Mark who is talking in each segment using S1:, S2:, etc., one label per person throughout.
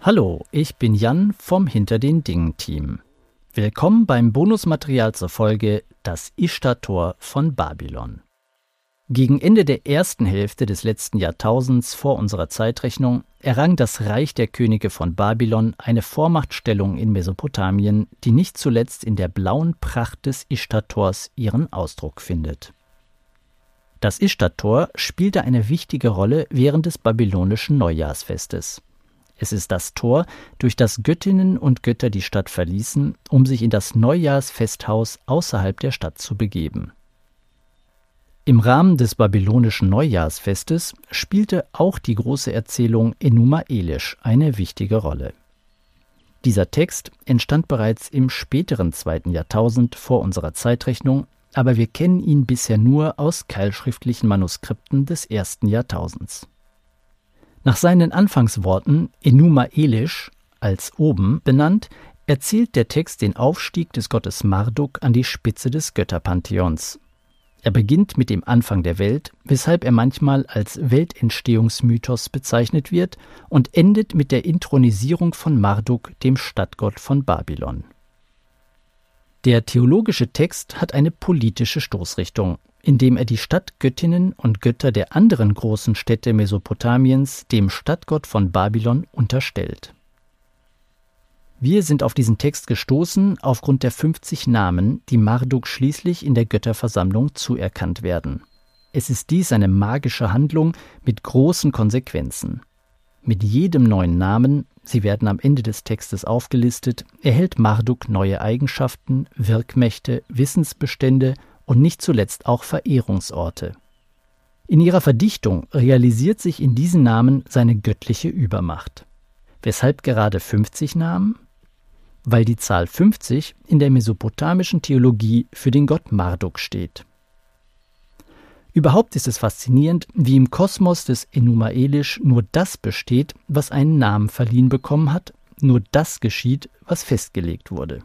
S1: Hallo, ich bin Jan vom Hinter den Dingen Team. Willkommen beim Bonusmaterial zur Folge Das Ishtar-Tor von Babylon. Gegen Ende der ersten Hälfte des letzten Jahrtausends vor unserer Zeitrechnung errang das Reich der Könige von Babylon eine Vormachtstellung in Mesopotamien, die nicht zuletzt in der blauen Pracht des Ishtar-Tors ihren Ausdruck findet. Das Ishtar-Tor spielte eine wichtige Rolle während des babylonischen Neujahrsfestes. Es ist das Tor, durch das Göttinnen und Götter die Stadt verließen, um sich in das Neujahrsfesthaus außerhalb der Stadt zu begeben. Im Rahmen des babylonischen Neujahrsfestes spielte auch die große Erzählung Enuma Elish eine wichtige Rolle. Dieser Text entstand bereits im späteren zweiten Jahrtausend vor unserer Zeitrechnung, aber wir kennen ihn bisher nur aus keilschriftlichen Manuskripten des ersten Jahrtausends. Nach seinen Anfangsworten Enuma Elish als oben benannt, erzählt der Text den Aufstieg des Gottes Marduk an die Spitze des Götterpantheons. Er beginnt mit dem Anfang der Welt, weshalb er manchmal als Weltentstehungsmythos bezeichnet wird, und endet mit der Intronisierung von Marduk, dem Stadtgott von Babylon. Der theologische Text hat eine politische Stoßrichtung indem er die Stadtgöttinnen und Götter der anderen großen Städte Mesopotamiens dem Stadtgott von Babylon unterstellt. Wir sind auf diesen Text gestoßen aufgrund der 50 Namen, die Marduk schließlich in der Götterversammlung zuerkannt werden. Es ist dies eine magische Handlung mit großen Konsequenzen. Mit jedem neuen Namen, sie werden am Ende des Textes aufgelistet, erhält Marduk neue Eigenschaften, Wirkmächte, Wissensbestände und nicht zuletzt auch Verehrungsorte. In ihrer Verdichtung realisiert sich in diesen Namen seine göttliche Übermacht. Weshalb gerade 50 Namen? Weil die Zahl 50 in der mesopotamischen Theologie für den Gott Marduk steht. Überhaupt ist es faszinierend, wie im Kosmos des Enuma Elish nur das besteht, was einen Namen verliehen bekommen hat, nur das geschieht, was festgelegt wurde.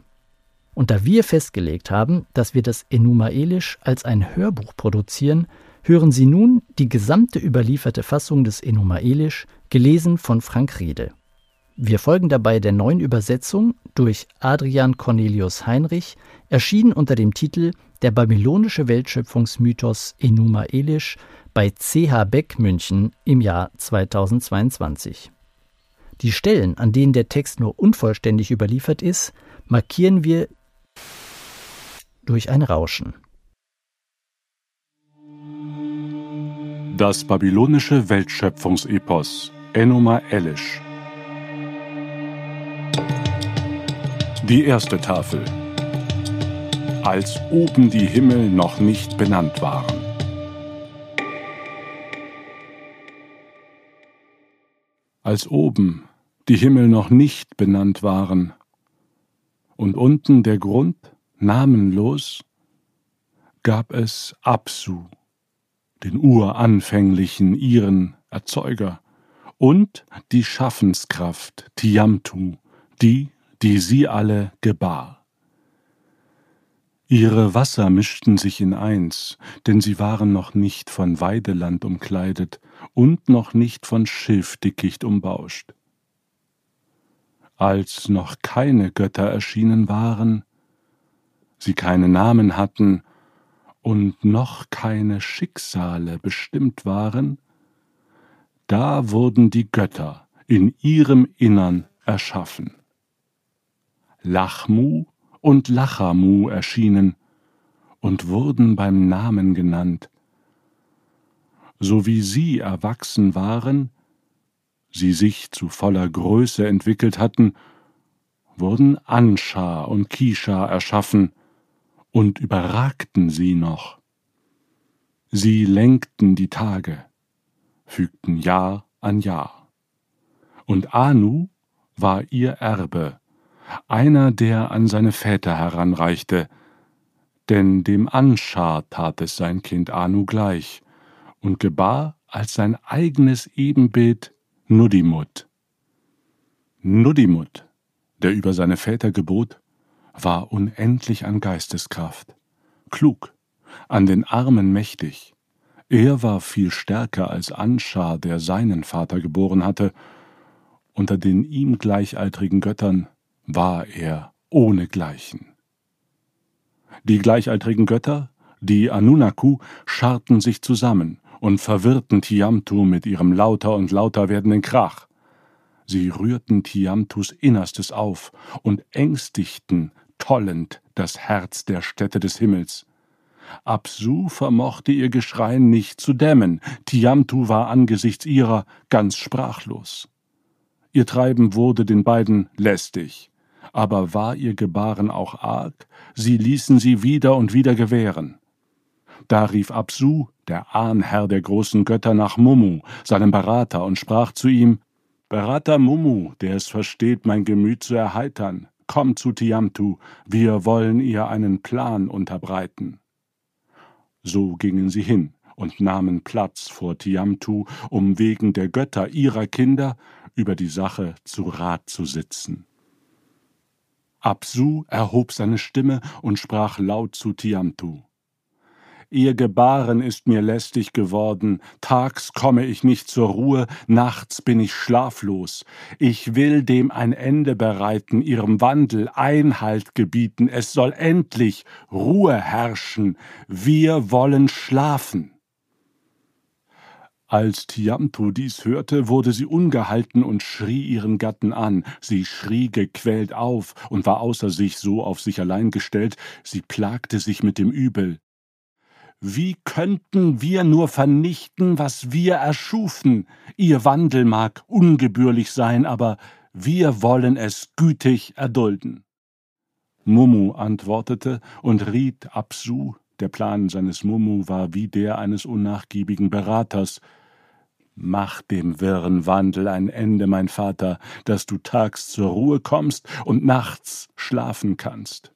S1: Und da wir festgelegt haben, dass wir das Enuma Elish als ein Hörbuch produzieren, hören Sie nun die gesamte überlieferte Fassung des Enuma Elish, gelesen von Frank Riede. Wir folgen dabei der neuen Übersetzung durch Adrian Cornelius Heinrich, erschienen unter dem Titel Der babylonische Weltschöpfungsmythos Enuma Elish bei CH Beck München im Jahr 2022. Die Stellen, an denen der Text nur unvollständig überliefert ist, markieren wir durch ein Rauschen.
S2: Das babylonische Weltschöpfungsepos Enuma Elish Die erste Tafel Als oben die Himmel noch nicht benannt waren. Als oben die Himmel noch nicht benannt waren und unten der Grund namenlos, gab es Absu, den uranfänglichen ihren Erzeuger, und die Schaffenskraft Tiamtu, die, die sie alle gebar. Ihre Wasser mischten sich in eins, denn sie waren noch nicht von Weideland umkleidet und noch nicht von Schilfdickicht umbauscht. Als noch keine Götter erschienen waren, sie keine Namen hatten und noch keine Schicksale bestimmt waren, da wurden die Götter in ihrem Innern erschaffen. Lachmu und Lachamu erschienen und wurden beim Namen genannt. So wie sie erwachsen waren, sie sich zu voller Größe entwickelt hatten, wurden Anscha und Kisha erschaffen, und überragten sie noch. Sie lenkten die Tage, fügten Jahr an Jahr. Und Anu war ihr Erbe, einer, der an seine Väter heranreichte, denn dem Anschar tat es sein Kind Anu gleich und gebar als sein eigenes Ebenbild Nudimut. Nudimut, der über seine Väter gebot, war unendlich an Geisteskraft, klug, an den Armen mächtig. Er war viel stärker als Anschar, der seinen Vater geboren hatte, unter den ihm gleichaltrigen Göttern war er ohnegleichen. Die gleichaltrigen Götter, die Anunnaku, scharten sich zusammen und verwirrten Tiamtu mit ihrem lauter und lauter werdenden Krach. Sie rührten Tiamtus Innerstes auf und ängstigten tollend das Herz der Städte des Himmels. Absu vermochte ihr Geschrei nicht zu dämmen, Tiamtu war angesichts ihrer ganz sprachlos. Ihr Treiben wurde den beiden lästig, aber war ihr Gebaren auch arg, sie ließen sie wieder und wieder gewähren. Da rief Absu, der Ahnherr der großen Götter, nach Mumu, seinem Berater, und sprach zu ihm Berater Mumu, der es versteht, mein Gemüt zu erheitern, komm zu Tiamtu, wir wollen ihr einen Plan unterbreiten. So gingen sie hin und nahmen Platz vor Tiamtu, um wegen der Götter ihrer Kinder über die Sache zu Rat zu sitzen. Absu erhob seine Stimme und sprach laut zu Tiamtu. Ihr Gebaren ist mir lästig geworden, tags komme ich nicht zur Ruhe, nachts bin ich schlaflos. Ich will dem ein Ende bereiten, ihrem Wandel Einhalt gebieten, es soll endlich Ruhe herrschen, wir wollen schlafen. Als Tiamtu dies hörte, wurde sie ungehalten und schrie ihren Gatten an. Sie schrie gequält auf und war außer sich so auf sich allein gestellt, sie plagte sich mit dem Übel. Wie könnten wir nur vernichten, was wir erschufen? Ihr Wandel mag ungebührlich sein, aber wir wollen es gütig erdulden. Mumu antwortete und riet Absu, der Plan seines Mumu war wie der eines unnachgiebigen Beraters. Mach dem wirren Wandel ein Ende, mein Vater, dass du tags zur Ruhe kommst und nachts schlafen kannst.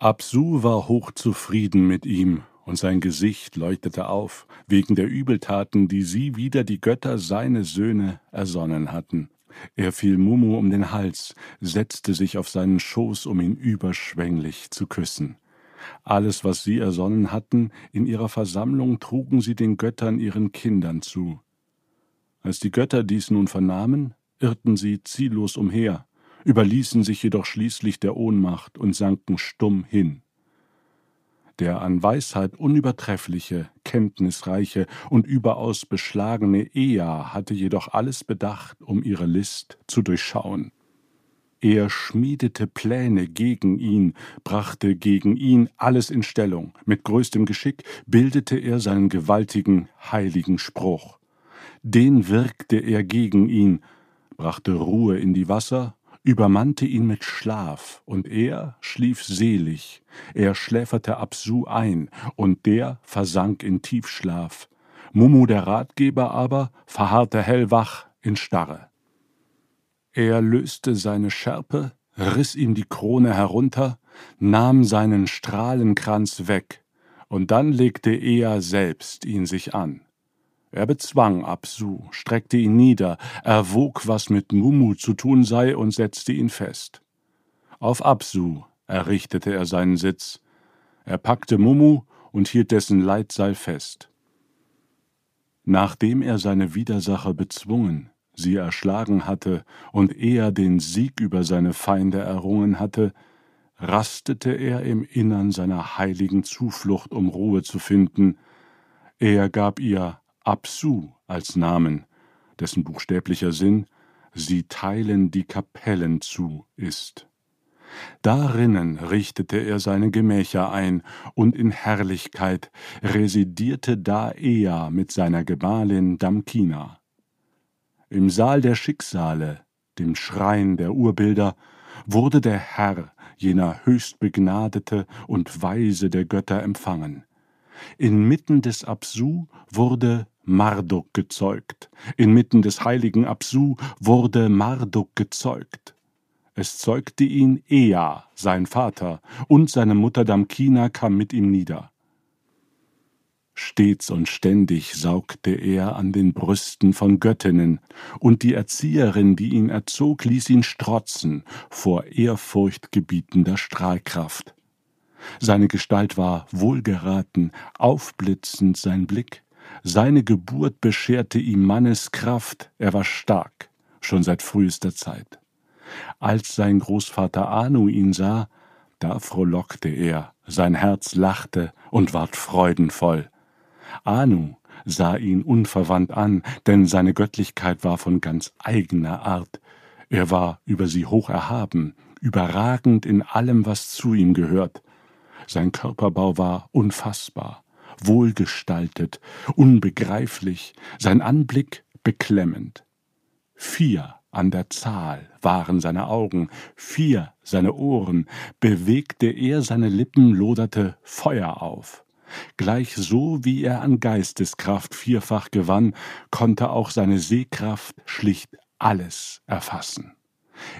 S2: Absu war hochzufrieden mit ihm, und sein Gesicht leuchtete auf, wegen der Übeltaten, die sie wider die Götter seine Söhne ersonnen hatten. Er fiel Mumu um den Hals, setzte sich auf seinen Schoß, um ihn überschwänglich zu küssen. Alles, was sie ersonnen hatten, in ihrer Versammlung trugen sie den Göttern ihren Kindern zu. Als die Götter dies nun vernahmen, irrten sie ziellos umher, überließen sich jedoch schließlich der Ohnmacht und sanken stumm hin. Der an Weisheit unübertreffliche, kenntnisreiche und überaus beschlagene Ea hatte jedoch alles bedacht, um ihre List zu durchschauen. Er schmiedete Pläne gegen ihn, brachte gegen ihn alles in Stellung. Mit größtem Geschick bildete er seinen gewaltigen, heiligen Spruch. Den wirkte er gegen ihn, brachte Ruhe in die Wasser übermannte ihn mit Schlaf, und er schlief selig, er schläferte Absu ein, und der versank in Tiefschlaf. Mumu der Ratgeber aber verharrte hellwach in Starre. Er löste seine Schärpe, riß ihm die Krone herunter, nahm seinen Strahlenkranz weg, und dann legte er selbst ihn sich an. Er bezwang Absu, streckte ihn nieder, erwog, was mit Mumu zu tun sei, und setzte ihn fest. Auf Absu errichtete er seinen Sitz. Er packte Mumu und hielt dessen Leitseil fest. Nachdem er seine Widersacher bezwungen, sie erschlagen hatte und er den Sieg über seine Feinde errungen hatte, rastete er im Innern seiner heiligen Zuflucht, um Ruhe zu finden. Er gab ihr Absu als Namen, dessen buchstäblicher Sinn Sie teilen die Kapellen zu ist. Darinnen richtete er seine Gemächer ein, und in Herrlichkeit residierte da Ea mit seiner Gemahlin Damkina. Im Saal der Schicksale, dem Schrein der Urbilder, wurde der Herr, jener höchstbegnadete und Weise der Götter, empfangen. Inmitten des Absu wurde Marduk gezeugt. Inmitten des heiligen Absu wurde Marduk gezeugt. Es zeugte ihn Ea, sein Vater, und seine Mutter Damkina kam mit ihm nieder. Stets und ständig saugte er an den Brüsten von Göttinnen, und die Erzieherin, die ihn erzog, ließ ihn strotzen vor ehrfurchtgebietender Strahlkraft. Seine Gestalt war wohlgeraten, aufblitzend sein Blick, seine Geburt bescherte ihm Manneskraft, er war stark, schon seit frühester Zeit. Als sein Großvater Anu ihn sah, da frohlockte er, sein Herz lachte und ward freudenvoll. Anu sah ihn unverwandt an, denn seine Göttlichkeit war von ganz eigener Art. Er war über sie hoch erhaben, überragend in allem, was zu ihm gehört. Sein Körperbau war unfassbar, wohlgestaltet, unbegreiflich, sein Anblick beklemmend. Vier an der Zahl waren seine Augen, vier seine Ohren, bewegte er seine Lippen, loderte Feuer auf. Gleich so wie er an Geisteskraft vierfach gewann, konnte auch seine Sehkraft schlicht alles erfassen.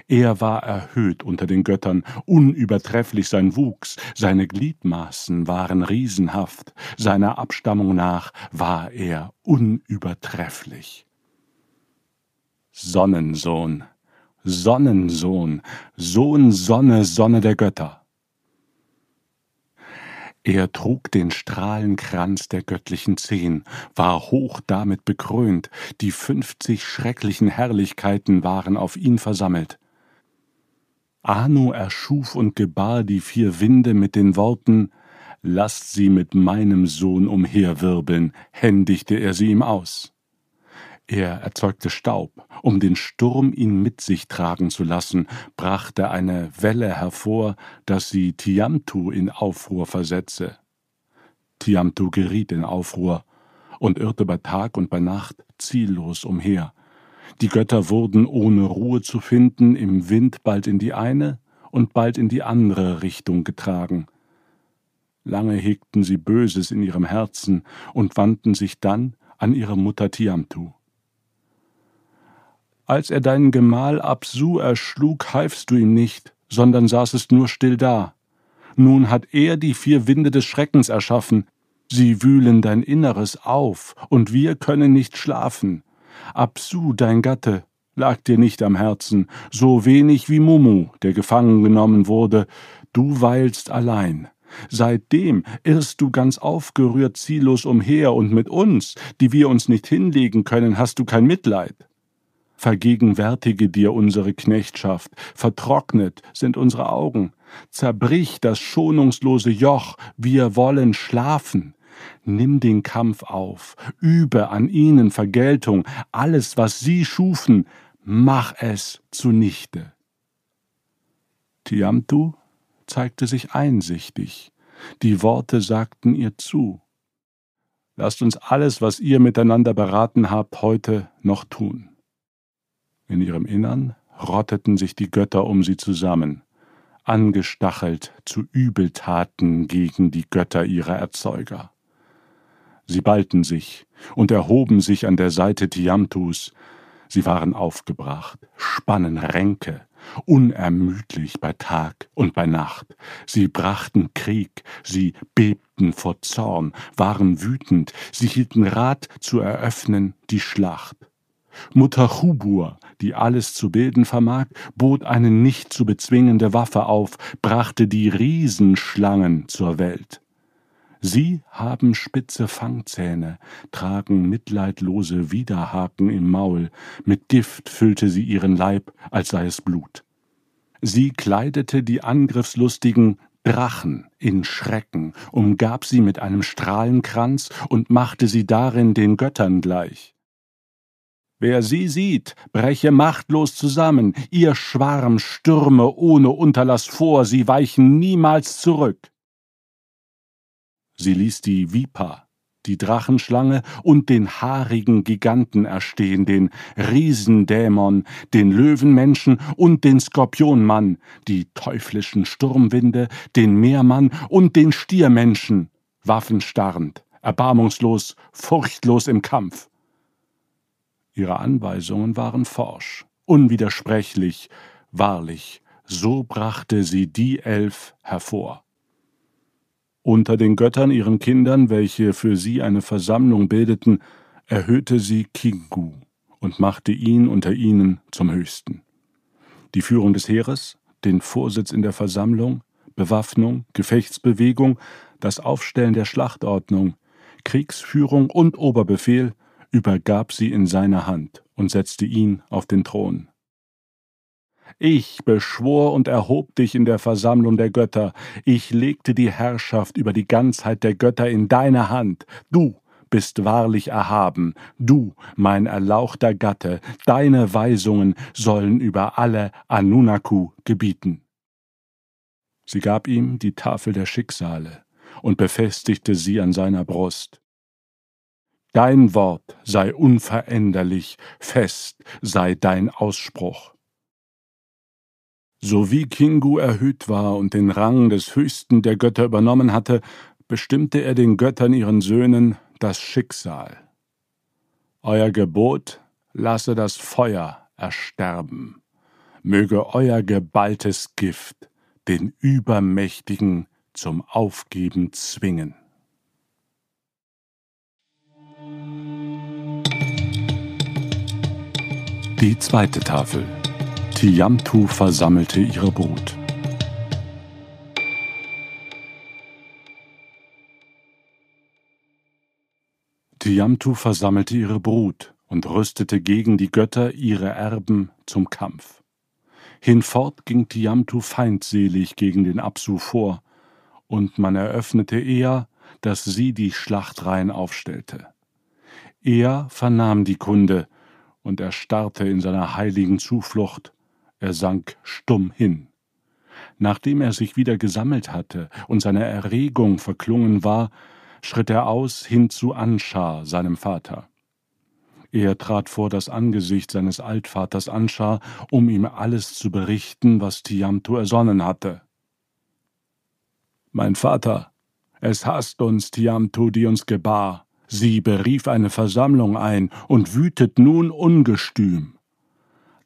S2: Er war erhöht unter den Göttern, unübertrefflich sein Wuchs, seine Gliedmaßen waren riesenhaft, seiner Abstammung nach war er unübertrefflich. Sonnensohn, Sonnensohn, Sohn Sonne, Sonne der Götter. Er trug den Strahlenkranz der göttlichen Zehn, war hoch damit bekrönt, die fünfzig schrecklichen Herrlichkeiten waren auf ihn versammelt. Anu erschuf und gebar die vier Winde mit den Worten Lasst sie mit meinem Sohn umherwirbeln, händigte er sie ihm aus. Er erzeugte Staub, um den Sturm ihn mit sich tragen zu lassen, brachte eine Welle hervor, dass sie Tiamtu in Aufruhr versetze. Tiamtu geriet in Aufruhr und irrte bei Tag und bei Nacht ziellos umher. Die Götter wurden ohne Ruhe zu finden im Wind bald in die eine und bald in die andere Richtung getragen. Lange hegten sie Böses in ihrem Herzen und wandten sich dann an ihre Mutter Tiamtu. Als er deinen Gemahl Absu erschlug, halfst du ihm nicht, sondern saßest nur still da. Nun hat er die vier Winde des Schreckens erschaffen, sie wühlen dein Inneres auf, und wir können nicht schlafen. Absu, dein Gatte, lag dir nicht am Herzen, so wenig wie Mumu, der gefangen genommen wurde, du weilst allein. Seitdem irrst du ganz aufgerührt ziellos umher, und mit uns, die wir uns nicht hinlegen können, hast du kein Mitleid vergegenwärtige dir unsere Knechtschaft, vertrocknet sind unsere Augen, zerbrich das schonungslose Joch, wir wollen schlafen. Nimm den Kampf auf, übe an ihnen Vergeltung, alles, was sie schufen, mach es zunichte. Tiamtu zeigte sich einsichtig, die Worte sagten ihr zu. Lasst uns alles, was ihr miteinander beraten habt, heute noch tun. In ihrem Innern rotteten sich die Götter um sie zusammen, angestachelt zu Übeltaten gegen die Götter ihrer Erzeuger. Sie ballten sich und erhoben sich an der Seite Tiamtus. Sie waren aufgebracht, spannen Ränke, unermüdlich bei Tag und bei Nacht. Sie brachten Krieg, sie bebten vor Zorn, waren wütend, sie hielten Rat zu eröffnen die Schlacht. Mutter Chubur, die alles zu bilden vermag, bot eine nicht zu bezwingende Waffe auf, brachte die Riesenschlangen zur Welt. Sie haben spitze Fangzähne, tragen mitleidlose Widerhaken im Maul, mit Gift füllte sie ihren Leib, als sei es Blut. Sie kleidete die angriffslustigen Drachen in Schrecken, umgab sie mit einem Strahlenkranz und machte sie darin den Göttern gleich. Wer sie sieht, breche machtlos zusammen, ihr Schwarm stürme ohne Unterlass vor, sie weichen niemals zurück. Sie ließ die Vipa, die Drachenschlange und den haarigen Giganten erstehen, den Riesendämon, den Löwenmenschen und den Skorpionmann, die teuflischen Sturmwinde, den Meermann und den Stiermenschen, waffenstarrend, erbarmungslos, furchtlos im Kampf. Ihre Anweisungen waren forsch, unwidersprechlich, wahrlich, so brachte sie die Elf hervor. Unter den Göttern ihren Kindern, welche für sie eine Versammlung bildeten, erhöhte sie Kingu und machte ihn unter ihnen zum Höchsten. Die Führung des Heeres, den Vorsitz in der Versammlung, Bewaffnung, Gefechtsbewegung, das Aufstellen der Schlachtordnung, Kriegsführung und Oberbefehl übergab sie in seine Hand und setzte ihn auf den Thron. Ich beschwor und erhob dich in der Versammlung der Götter, ich legte die Herrschaft über die Ganzheit der Götter in deine Hand, du bist wahrlich erhaben, du, mein erlauchter Gatte, deine Weisungen sollen über alle Anunaku gebieten. Sie gab ihm die Tafel der Schicksale und befestigte sie an seiner Brust. Dein Wort sei unveränderlich, fest sei dein Ausspruch. So wie Kingu erhöht war und den Rang des höchsten der Götter übernommen hatte, bestimmte er den Göttern ihren Söhnen das Schicksal. Euer Gebot lasse das Feuer ersterben, möge euer geballtes Gift den Übermächtigen zum Aufgeben zwingen. Die zweite Tafel. Tiamtu versammelte ihre Brut. Tiamtu versammelte ihre Brut und rüstete gegen die Götter ihre Erben zum Kampf. Hinfort ging Tiamtu feindselig gegen den Absu vor, und man eröffnete eher, dass sie die Schlachtreihen aufstellte. Er vernahm die Kunde, und erstarrte in seiner heiligen Zuflucht, er sank stumm hin. Nachdem er sich wieder gesammelt hatte und seine Erregung verklungen war, schritt er aus hin zu Anschar, seinem Vater. Er trat vor das Angesicht seines Altvaters Anschar, um ihm alles zu berichten, was Tiamto ersonnen hatte. Mein Vater, es hasst uns Tiamto, die uns gebar. Sie berief eine Versammlung ein und wütet nun ungestüm.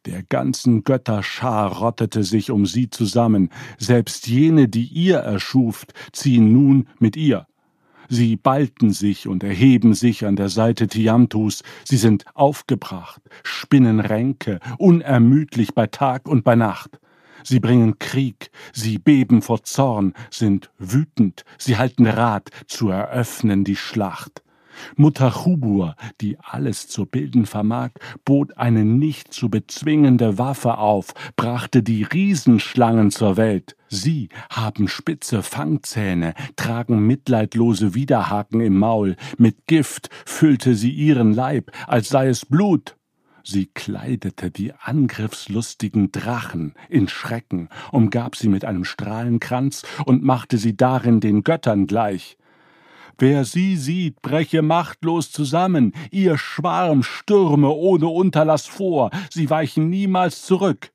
S2: Der ganzen Götterschar rottete sich um sie zusammen, selbst jene, die ihr erschuft, ziehen nun mit ihr. Sie ballten sich und erheben sich an der Seite Tiamtus, sie sind aufgebracht, spinnen Ränke, unermüdlich bei Tag und bei Nacht. Sie bringen Krieg, sie beben vor Zorn, sind wütend, sie halten Rat, zu eröffnen die Schlacht. Mutter Chubur, die alles zu bilden vermag, bot eine nicht zu bezwingende Waffe auf, brachte die Riesenschlangen zur Welt. Sie haben spitze Fangzähne, tragen mitleidlose Widerhaken im Maul, mit Gift füllte sie ihren Leib, als sei es Blut. Sie kleidete die angriffslustigen Drachen in Schrecken, umgab sie mit einem Strahlenkranz und machte sie darin den Göttern gleich. Wer sie sieht, breche machtlos zusammen, ihr Schwarm stürme ohne Unterlass vor, sie weichen niemals zurück.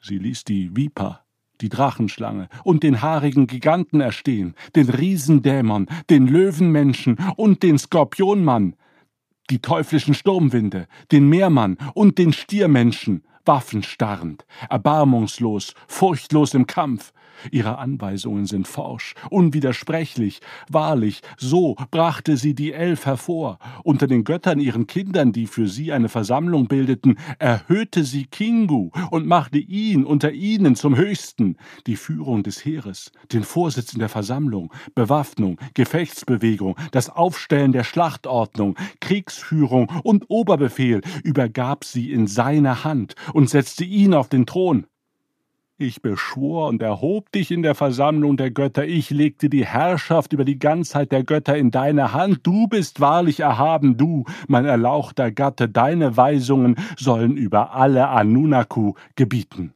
S2: Sie ließ die Viper, die Drachenschlange und den haarigen Giganten erstehen, den Riesendämon, den Löwenmenschen und den Skorpionmann, die teuflischen Sturmwinde, den Meermann und den Stiermenschen, waffenstarrend, erbarmungslos, furchtlos im Kampf, Ihre Anweisungen sind forsch, unwidersprechlich. Wahrlich, so brachte sie die Elf hervor. Unter den Göttern ihren Kindern, die für sie eine Versammlung bildeten, erhöhte sie Kingu und machte ihn unter ihnen zum Höchsten. Die Führung des Heeres, den Vorsitz in der Versammlung, Bewaffnung, Gefechtsbewegung, das Aufstellen der Schlachtordnung, Kriegsführung und Oberbefehl übergab sie in seine Hand und setzte ihn auf den Thron. Ich beschwor und erhob dich in der Versammlung der Götter, ich legte die Herrschaft über die Ganzheit der Götter in deine Hand, du bist wahrlich erhaben, du, mein erlauchter Gatte, deine Weisungen sollen über alle Anunaku gebieten.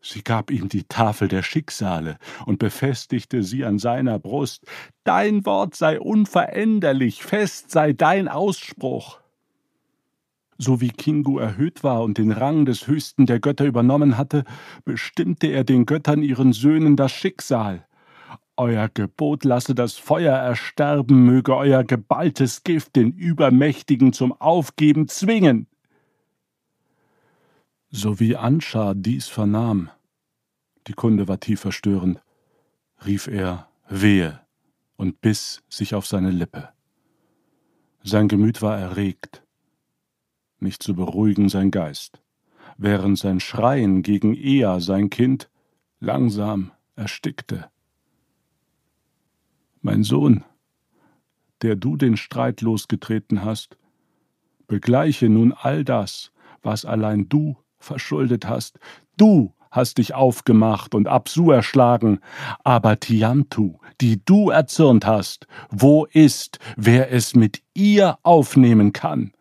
S2: Sie gab ihm die Tafel der Schicksale und befestigte sie an seiner Brust. Dein Wort sei unveränderlich, fest sei dein Ausspruch. So wie Kingu erhöht war und den Rang des höchsten der Götter übernommen hatte, bestimmte er den Göttern ihren Söhnen das Schicksal. Euer Gebot lasse das Feuer ersterben, möge euer geballtes Gift den Übermächtigen zum Aufgeben zwingen. So wie Anschar dies vernahm, die Kunde war tief verstörend, rief er Wehe und biss sich auf seine Lippe. Sein Gemüt war erregt, nicht zu beruhigen sein Geist, während sein Schreien gegen Ea, sein Kind, langsam erstickte. Mein Sohn, der du den Streit losgetreten hast, begleiche nun all das, was allein du verschuldet hast. Du hast dich aufgemacht und Absu erschlagen, aber Tiamtu, die du erzürnt hast, wo ist, wer es mit ihr aufnehmen kann?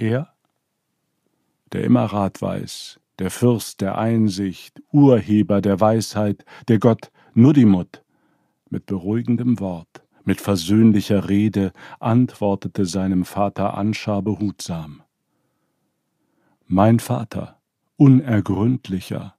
S2: Er, der immer Rat weiß, der Fürst der Einsicht, Urheber der Weisheit, der Gott Nudimut, mit beruhigendem Wort, mit versöhnlicher Rede antwortete seinem Vater Anscha behutsam. Mein Vater, unergründlicher,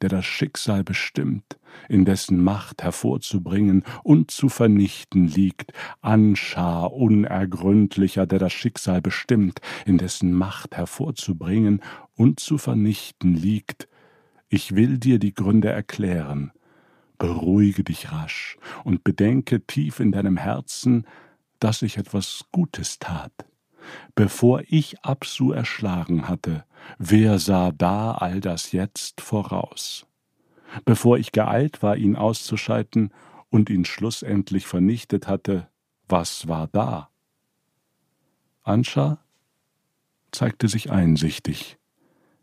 S2: der das Schicksal bestimmt, in dessen Macht hervorzubringen und zu vernichten liegt, Anschar unergründlicher, der das Schicksal bestimmt, in dessen Macht hervorzubringen und zu vernichten liegt, ich will dir die Gründe erklären, beruhige dich rasch und bedenke tief in deinem Herzen, dass ich etwas Gutes tat. Bevor ich Absu erschlagen hatte, wer sah da all das jetzt voraus? Bevor ich geeilt war, ihn auszuschalten und ihn schlussendlich vernichtet hatte, was war da? Anscha zeigte sich einsichtig,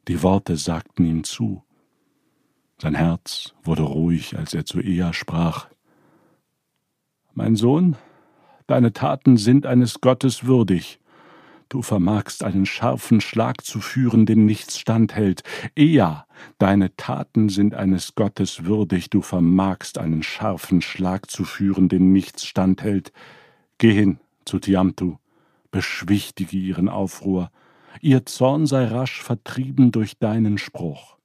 S2: die Worte sagten ihm zu. Sein Herz wurde ruhig, als er zu Ea sprach. Mein Sohn, deine Taten sind eines Gottes würdig, Du vermagst einen scharfen Schlag zu führen, dem nichts standhält. Eher, deine Taten sind eines Gottes würdig, du vermagst einen scharfen Schlag zu führen, dem nichts standhält. Geh hin zu Tiamtu, beschwichtige ihren Aufruhr, ihr Zorn sei rasch vertrieben durch deinen Spruch.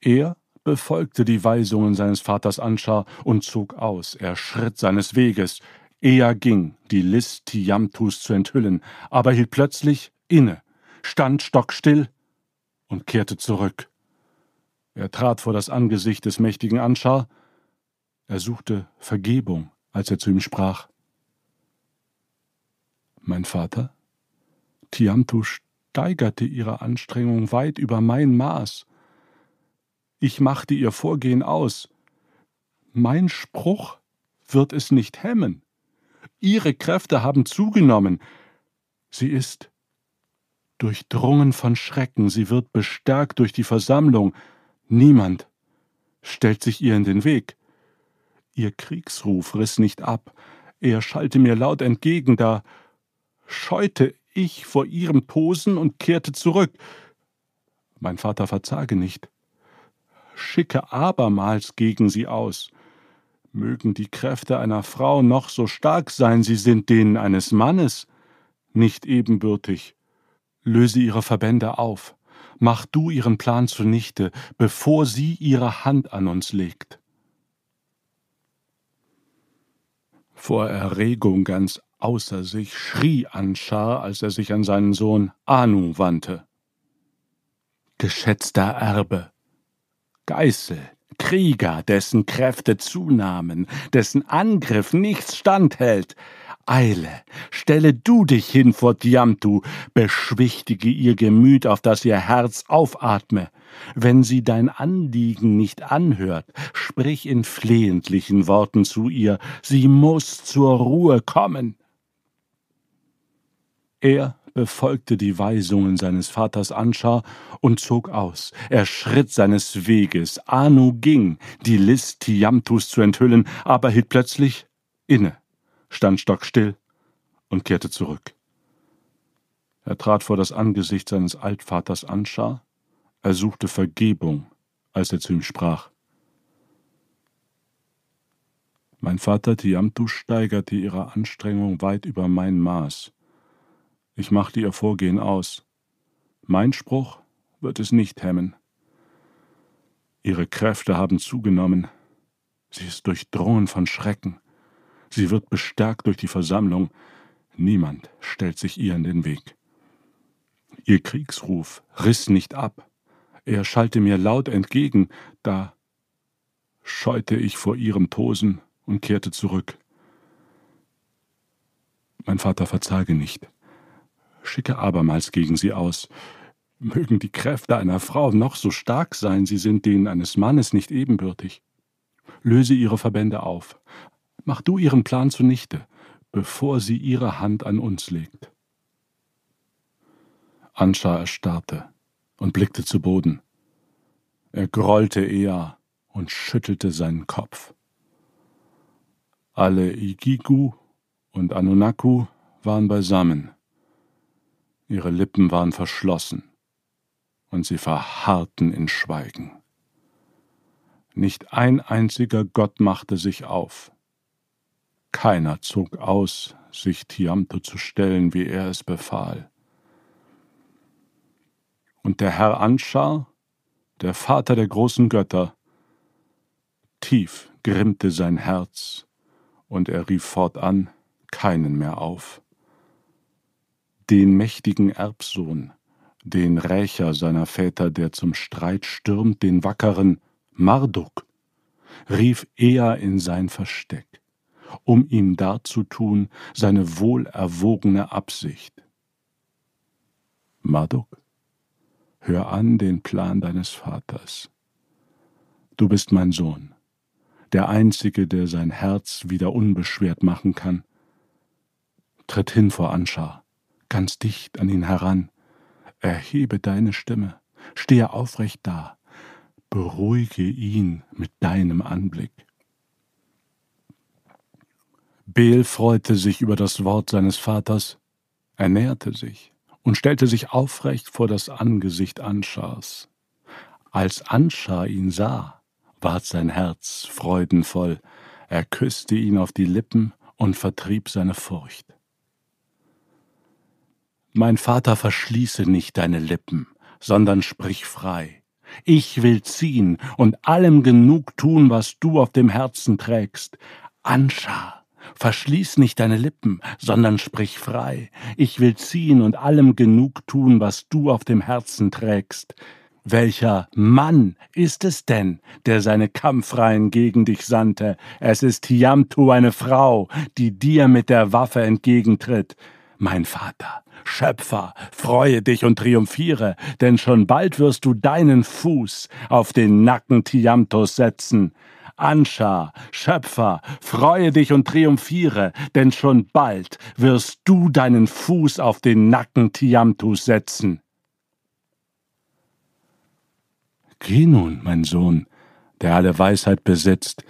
S2: Er befolgte die Weisungen seines Vaters Anschar und zog aus, er schritt seines Weges, er ging, die List Tiamtus zu enthüllen, aber hielt plötzlich inne, stand stockstill und kehrte zurück. Er trat vor das Angesicht des mächtigen Anschar, er suchte Vergebung, als er zu ihm sprach. Mein Vater, Tiamtu steigerte ihre Anstrengung weit über mein Maß. Ich machte ihr Vorgehen aus. Mein Spruch wird es nicht hemmen. Ihre Kräfte haben zugenommen. Sie ist durchdrungen von Schrecken, sie wird bestärkt durch die Versammlung. Niemand stellt sich ihr in den Weg. Ihr Kriegsruf riss nicht ab, er schallte mir laut entgegen, da scheute ich vor ihrem Tosen und kehrte zurück. Mein Vater verzage nicht, schicke abermals gegen sie aus. Mögen die Kräfte einer Frau noch so stark sein, sie sind denen eines Mannes nicht ebenbürtig. Löse ihre Verbände auf, mach du ihren Plan zunichte, bevor sie ihre Hand an uns legt. Vor Erregung ganz außer sich schrie Anschar, als er sich an seinen Sohn Anu wandte. Geschätzter Erbe, Geißel, Krieger, dessen Kräfte zunahmen, dessen Angriff nichts standhält. Eile, stelle du dich hin vor Diamtu, beschwichtige ihr Gemüt, auf das ihr Herz aufatme. Wenn sie dein Anliegen nicht anhört, sprich in flehentlichen Worten zu ihr, sie muss zur Ruhe kommen. Er befolgte die Weisungen seines Vaters Anschar und zog aus. Er schritt seines Weges. Anu ging, die List Tiamtus zu enthüllen, aber hielt plötzlich inne, stand stockstill und kehrte zurück. Er trat vor das Angesicht seines Altvaters Anschar, er suchte Vergebung, als er zu ihm sprach. Mein Vater Tiamtu steigerte ihre Anstrengung weit über mein Maß. Ich machte ihr Vorgehen aus. Mein Spruch wird es nicht hemmen. Ihre Kräfte haben zugenommen. Sie ist durchdrungen von Schrecken. Sie wird bestärkt durch die Versammlung. Niemand stellt sich ihr in den Weg. Ihr Kriegsruf riss nicht ab. Er schallte mir laut entgegen, da scheute ich vor ihrem Tosen und kehrte zurück. Mein Vater verzage nicht schicke abermals gegen sie aus. Mögen die Kräfte einer Frau noch so stark sein, sie sind denen eines Mannes nicht ebenbürtig. Löse ihre Verbände auf. Mach du ihren Plan zunichte. bevor sie ihre Hand an uns legt. Anscha erstarrte und blickte zu Boden. Er grollte eher und schüttelte seinen Kopf. Alle Igigu und Anunaku waren beisammen. Ihre Lippen waren verschlossen und sie verharrten in Schweigen. Nicht ein einziger Gott machte sich auf. Keiner zog aus, sich Tiamto zu stellen, wie er es befahl. Und der Herr Anschar, der Vater der großen Götter, tief grimmte sein Herz, und er rief fortan keinen mehr auf. Den mächtigen Erbsohn, den Rächer seiner Väter, der zum Streit stürmt, den wackeren Marduk, rief er in sein Versteck um ihm darzutun seine wohlerwogene Absicht. Marduk, hör an den Plan deines Vaters. Du bist mein Sohn, der Einzige, der sein Herz wieder unbeschwert machen kann. Tritt hin vor Anschar, ganz dicht an ihn heran, erhebe deine Stimme, stehe aufrecht da, beruhige ihn mit deinem Anblick. Beel freute sich über das Wort seines Vaters, er näherte sich und stellte sich aufrecht vor das Angesicht Anschars. Als Anschar ihn sah, ward sein Herz freudenvoll, er küsste ihn auf die Lippen und vertrieb seine Furcht. Mein Vater, verschließe nicht deine Lippen, sondern sprich frei. Ich will ziehen und allem genug tun, was du auf dem Herzen trägst. Anschar, Verschließ nicht deine Lippen, sondern sprich frei. Ich will ziehen und allem genug tun, was du auf dem Herzen trägst. Welcher Mann ist es denn, der seine Kampfreihen gegen dich sandte? Es ist Hiamtu, eine Frau, die dir mit der Waffe entgegentritt. Mein Vater, Schöpfer, freue dich und triumphiere, denn schon bald wirst du deinen Fuß auf den Nacken Tiamtos setzen. Anscha, Schöpfer, freue dich und triumphiere, denn schon bald wirst du deinen Fuß auf den Nacken Tiamtus setzen. Geh nun, mein Sohn, der alle Weisheit besitzt,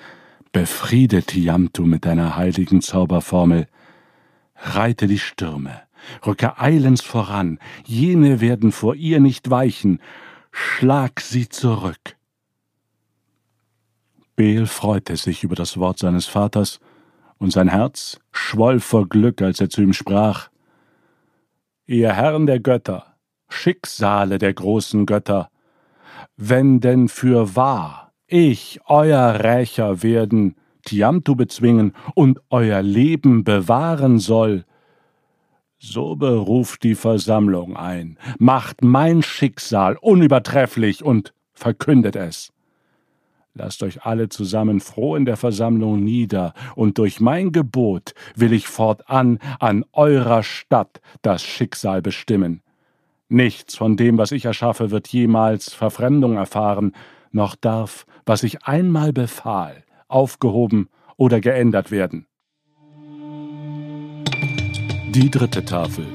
S2: befriede Tiamtu mit deiner heiligen Zauberformel, reite die Stürme, rücke eilends voran, jene werden vor ihr nicht weichen, schlag sie zurück. Beel freute sich über das Wort seines Vaters, und sein Herz schwoll vor Glück, als er zu ihm sprach. Ihr Herren der Götter, Schicksale der großen Götter, wenn denn für wahr ich euer Rächer werden, Tiamtu bezwingen und euer Leben bewahren soll, so beruft die Versammlung ein, macht mein Schicksal unübertrefflich und verkündet es. Lasst euch alle zusammen froh in der Versammlung nieder, und durch mein Gebot will ich fortan an eurer Stadt das Schicksal bestimmen. Nichts von dem, was ich erschaffe, wird jemals Verfremdung erfahren, noch darf, was ich einmal befahl, aufgehoben oder geändert werden. Die dritte Tafel.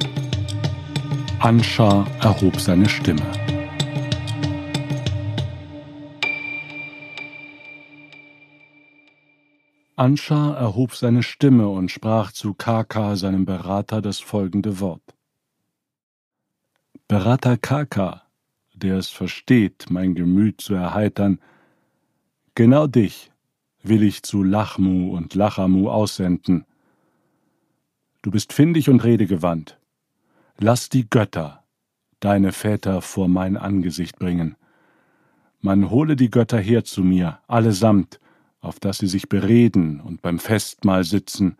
S2: Anscha erhob seine Stimme. Anscha erhob seine Stimme und sprach zu Kaka, seinem Berater, das folgende Wort. Berater Kaka, der es versteht, mein Gemüt zu erheitern, genau dich will ich zu Lachmu und Lachamu aussenden. Du bist findig und redegewandt. Lass die Götter deine Väter vor mein Angesicht bringen. Man hole die Götter her zu mir, allesamt, auf das sie sich bereden und beim Festmahl sitzen.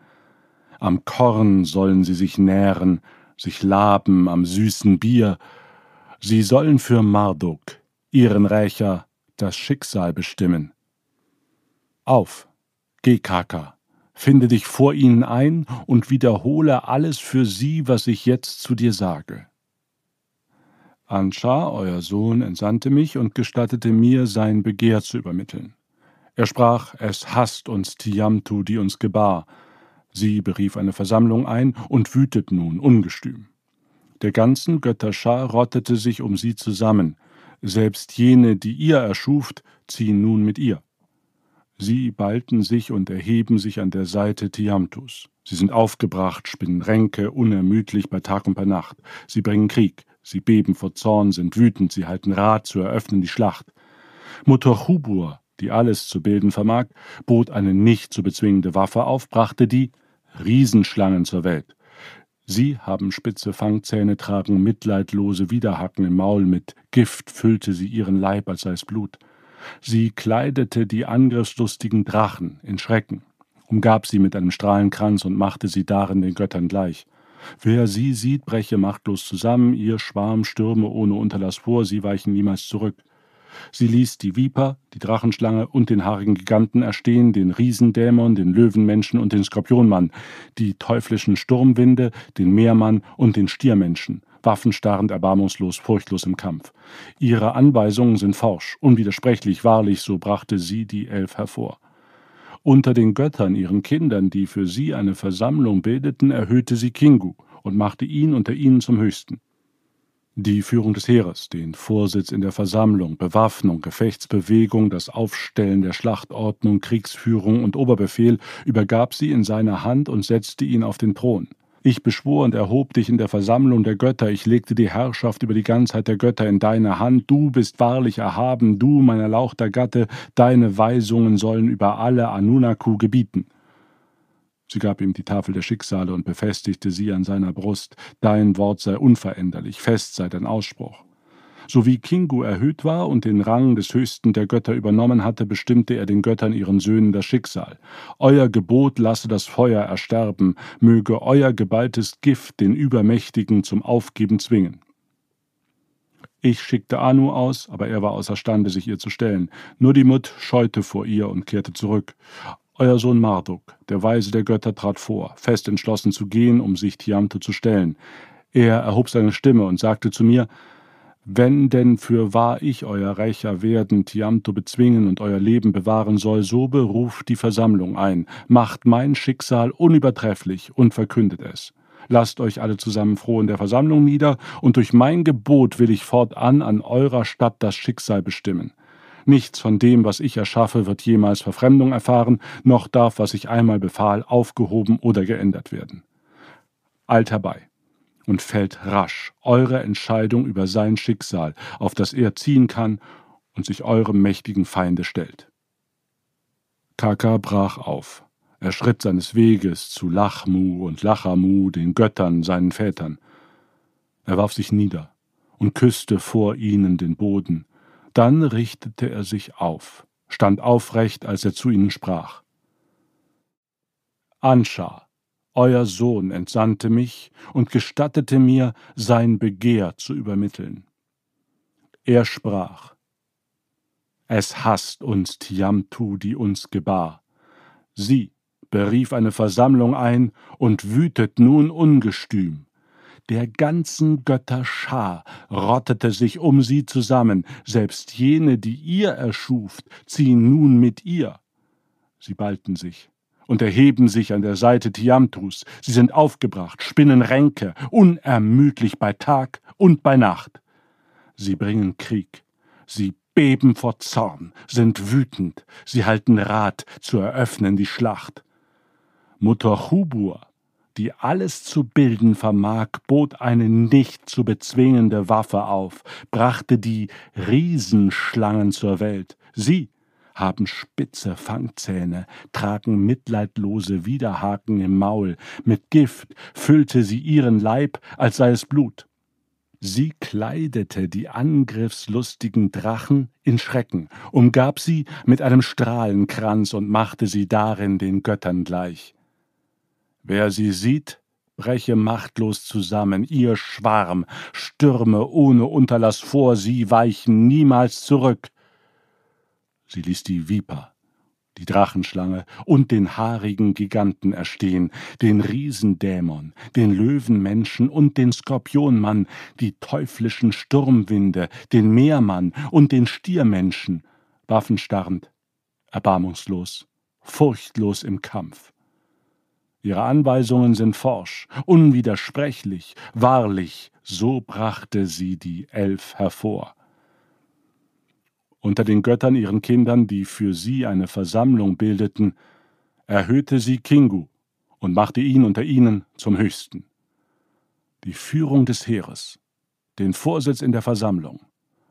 S2: Am Korn sollen sie sich nähren, sich laben am süßen Bier. Sie sollen für Marduk, ihren Rächer, das Schicksal bestimmen. Auf, geh Kaka, finde dich vor ihnen ein und wiederhole alles für sie, was ich jetzt zu dir sage. Anscha, euer Sohn, entsandte mich und gestattete mir, sein Begehr zu übermitteln. Er sprach, es hasst uns Tiamtu, die uns gebar. Sie berief eine Versammlung ein und wütet nun ungestüm. Der ganzen Götterschar rottete sich um sie zusammen, selbst jene, die ihr erschuft, ziehen nun mit ihr. Sie balten sich und erheben sich an der Seite Tiamtus. Sie sind aufgebracht, spinnen Ränke, unermüdlich bei Tag und bei Nacht. Sie bringen Krieg, sie beben vor Zorn, sind wütend, sie halten Rat zu eröffnen die Schlacht. Mutter Chubur, die alles zu bilden vermag, bot eine nicht zu bezwingende Waffe auf, brachte die Riesenschlangen zur Welt. Sie haben spitze Fangzähne, tragen mitleidlose Widerhaken im Maul, mit Gift füllte sie ihren Leib, als sei es Blut. Sie kleidete die angriffslustigen Drachen in Schrecken, umgab sie mit einem Strahlenkranz und machte sie darin den Göttern gleich. Wer sie sieht, breche machtlos zusammen, ihr Schwarm stürme ohne Unterlass vor, sie weichen niemals zurück. Sie ließ die Viper, die Drachenschlange und den haarigen Giganten erstehen, den Riesendämon, den Löwenmenschen und den Skorpionmann, die teuflischen Sturmwinde, den Meermann und den Stiermenschen, waffenstarrend, erbarmungslos, furchtlos im Kampf. Ihre Anweisungen sind forsch, unwidersprechlich, wahrlich, so brachte sie die Elf hervor. Unter den Göttern, ihren Kindern, die für sie eine Versammlung bildeten, erhöhte sie Kingu und machte ihn unter ihnen zum Höchsten. Die Führung des Heeres, den Vorsitz in der Versammlung, Bewaffnung, Gefechtsbewegung, das Aufstellen der Schlachtordnung, Kriegsführung und Oberbefehl übergab sie in seine Hand und setzte ihn auf den Thron. Ich beschwor und erhob dich in der Versammlung der Götter, ich legte die Herrschaft über die Ganzheit der Götter in deine Hand, du bist wahrlich erhaben, du, mein erlauchter Gatte, deine Weisungen sollen über alle Anunaku gebieten. Sie gab ihm die Tafel der Schicksale und befestigte sie an seiner Brust. Dein Wort sei unveränderlich, fest sei dein Ausspruch. So wie Kingu erhöht war und den Rang des Höchsten der Götter übernommen hatte, bestimmte er den Göttern ihren Söhnen das Schicksal. Euer Gebot lasse das Feuer ersterben, möge euer geballtes Gift den Übermächtigen zum Aufgeben zwingen. Ich schickte Anu aus, aber er war außerstande, sich ihr zu stellen. Nur die Mut scheute vor ihr und kehrte zurück. Euer Sohn Marduk, der Weise der Götter, trat vor, fest entschlossen zu gehen, um sich Tiamto zu stellen. Er erhob seine Stimme und sagte zu mir, wenn denn für wahr ich euer Rächer werden Tiamto bezwingen und euer Leben bewahren soll, so beruft die Versammlung ein, macht mein Schicksal unübertrefflich und verkündet es. Lasst euch alle zusammen froh in der Versammlung nieder, und durch mein Gebot will ich fortan an eurer Stadt das Schicksal bestimmen. Nichts von dem, was ich erschaffe, wird jemals Verfremdung erfahren, noch darf, was ich einmal befahl, aufgehoben oder geändert werden. Eilt herbei und fällt rasch eure Entscheidung über sein Schicksal, auf das er ziehen kann und sich eurem mächtigen Feinde stellt. Kaka brach auf. Er schritt seines Weges zu Lachmu und Lachamu, den Göttern, seinen Vätern. Er warf sich nieder und küsste vor ihnen den Boden, dann richtete er sich auf, stand aufrecht, als er zu ihnen sprach. Anscha, euer Sohn entsandte mich und gestattete mir, sein Begehr zu übermitteln. Er sprach, Es hasst uns Tiamtu, die uns gebar. Sie berief eine Versammlung ein und wütet nun ungestüm der ganzen Götter Schar rottete sich um sie zusammen, selbst jene, die ihr erschuft, ziehen nun mit ihr. Sie balten sich und erheben sich an der Seite Tiamtus, sie sind aufgebracht, spinnen Ränke, unermüdlich bei Tag und bei Nacht. Sie bringen Krieg, sie beben vor Zorn, sind wütend, sie halten Rat zu eröffnen die Schlacht. Mutter Chubur die alles zu bilden vermag, bot eine nicht zu bezwingende Waffe auf, brachte die Riesenschlangen zur Welt. Sie haben spitze Fangzähne, tragen mitleidlose Widerhaken im Maul, mit Gift füllte sie ihren Leib, als sei es Blut. Sie kleidete die angriffslustigen Drachen in Schrecken, umgab sie mit einem Strahlenkranz und machte sie darin den Göttern gleich. Wer sie sieht, breche machtlos zusammen, ihr Schwarm stürme ohne Unterlass vor, sie weichen niemals zurück. Sie ließ die Viper, die Drachenschlange und den haarigen Giganten erstehen, den Riesendämon, den Löwenmenschen und den Skorpionmann, die teuflischen Sturmwinde, den Meermann und den Stiermenschen, waffenstarrend, erbarmungslos, furchtlos im Kampf. Ihre Anweisungen sind forsch, unwidersprechlich, wahrlich, so brachte sie die Elf hervor. Unter den Göttern ihren Kindern, die für sie eine Versammlung bildeten, erhöhte sie Kingu und machte ihn unter ihnen zum Höchsten. Die Führung des Heeres, den Vorsitz in der Versammlung,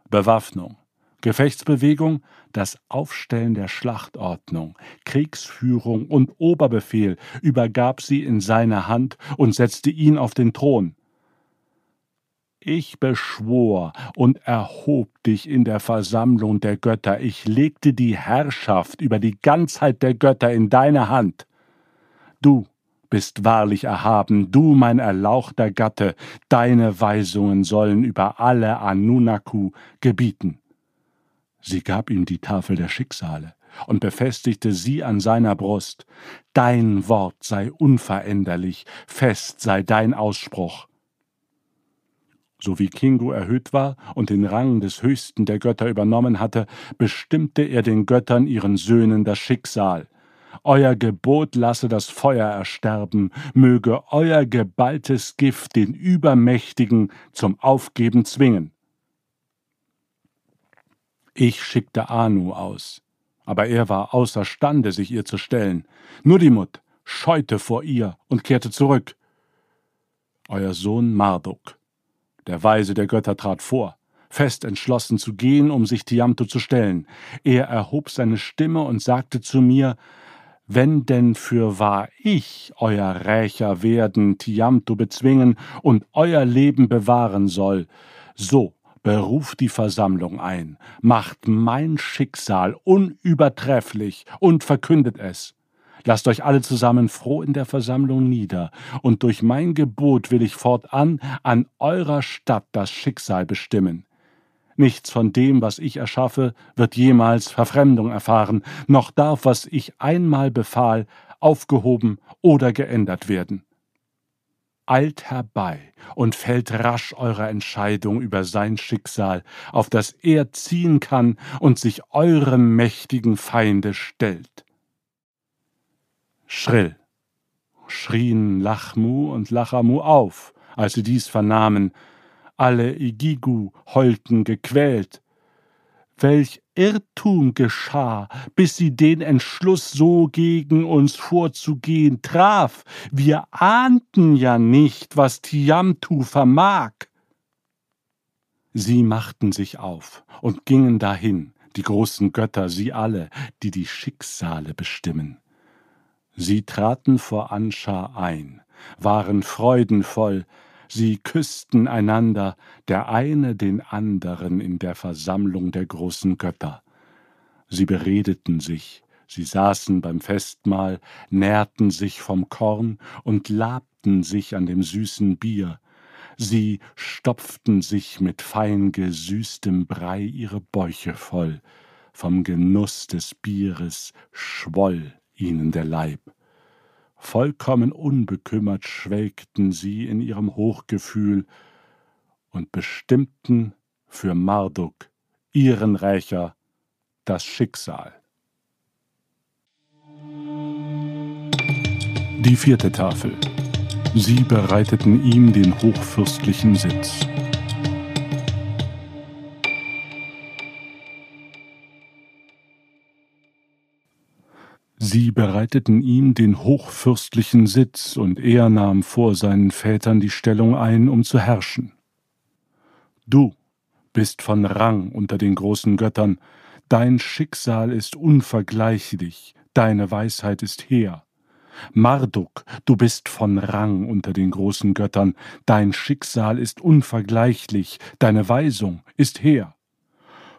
S2: Bewaffnung, Gefechtsbewegung, das Aufstellen der Schlachtordnung, Kriegsführung und Oberbefehl übergab sie in seine Hand und setzte ihn auf den Thron. Ich beschwor und erhob dich in der Versammlung der Götter, ich legte die Herrschaft über die Ganzheit der Götter in deine Hand. Du bist wahrlich erhaben, du mein erlauchter Gatte, deine Weisungen sollen über alle Anunaku gebieten. Sie gab ihm die Tafel der Schicksale und befestigte sie an seiner Brust. Dein Wort sei unveränderlich, fest sei dein Ausspruch. So wie Kingu erhöht war und den Rang des höchsten der Götter übernommen hatte, bestimmte er den Göttern ihren Söhnen das Schicksal. Euer Gebot lasse das Feuer ersterben, möge euer geballtes Gift den Übermächtigen zum Aufgeben zwingen. Ich schickte Anu aus, aber er war außerstande, sich ihr zu stellen. Nur die Mut scheute vor ihr und kehrte zurück. Euer Sohn Marduk der Weise der Götter trat vor, fest entschlossen zu gehen, um sich Tiamto zu stellen. Er erhob seine Stimme und sagte zu mir, wenn denn für wahr ich euer Rächer werden, Tiamto bezwingen und euer Leben bewahren soll, so beruft die Versammlung ein, macht mein Schicksal unübertrefflich und verkündet es. Lasst euch alle zusammen froh in der Versammlung nieder, und durch mein Gebot will ich fortan an eurer Stadt das Schicksal bestimmen. Nichts von dem, was ich erschaffe, wird jemals Verfremdung erfahren, noch darf, was ich einmal befahl, aufgehoben oder geändert werden. Eilt herbei und fällt rasch eurer Entscheidung über sein Schicksal, auf das er ziehen kann und sich eurem mächtigen Feinde stellt. Schrill schrien Lachmu und Lachamu auf, als sie dies vernahmen. Alle Igigu heulten gequält. Welch Irrtum geschah, bis sie den Entschluss, so gegen uns vorzugehen, traf. Wir ahnten ja nicht, was Tiamtu vermag. Sie machten sich auf und gingen dahin, die großen Götter, sie alle, die die Schicksale bestimmen. Sie traten vor Anscha ein, waren freudenvoll, sie küssten einander, der eine den anderen in der Versammlung der großen Götter. Sie beredeten sich, sie saßen beim Festmahl, nährten sich vom Korn und labten sich an dem süßen Bier, sie stopften sich mit fein gesüßtem Brei ihre Bäuche voll, vom Genuss des Bieres schwoll ihnen der Leib. Vollkommen unbekümmert schwelgten sie in ihrem Hochgefühl und bestimmten für Marduk, ihren Rächer, das Schicksal. Die vierte Tafel. Sie bereiteten ihm den hochfürstlichen Sitz. Sie bereiteten ihm den hochfürstlichen Sitz, und er nahm vor seinen Vätern die Stellung ein, um zu herrschen. Du bist von Rang unter den großen Göttern, dein Schicksal ist unvergleichlich, deine Weisheit ist hehr. Marduk, du bist von Rang unter den großen Göttern, dein Schicksal ist unvergleichlich, deine Weisung ist hehr.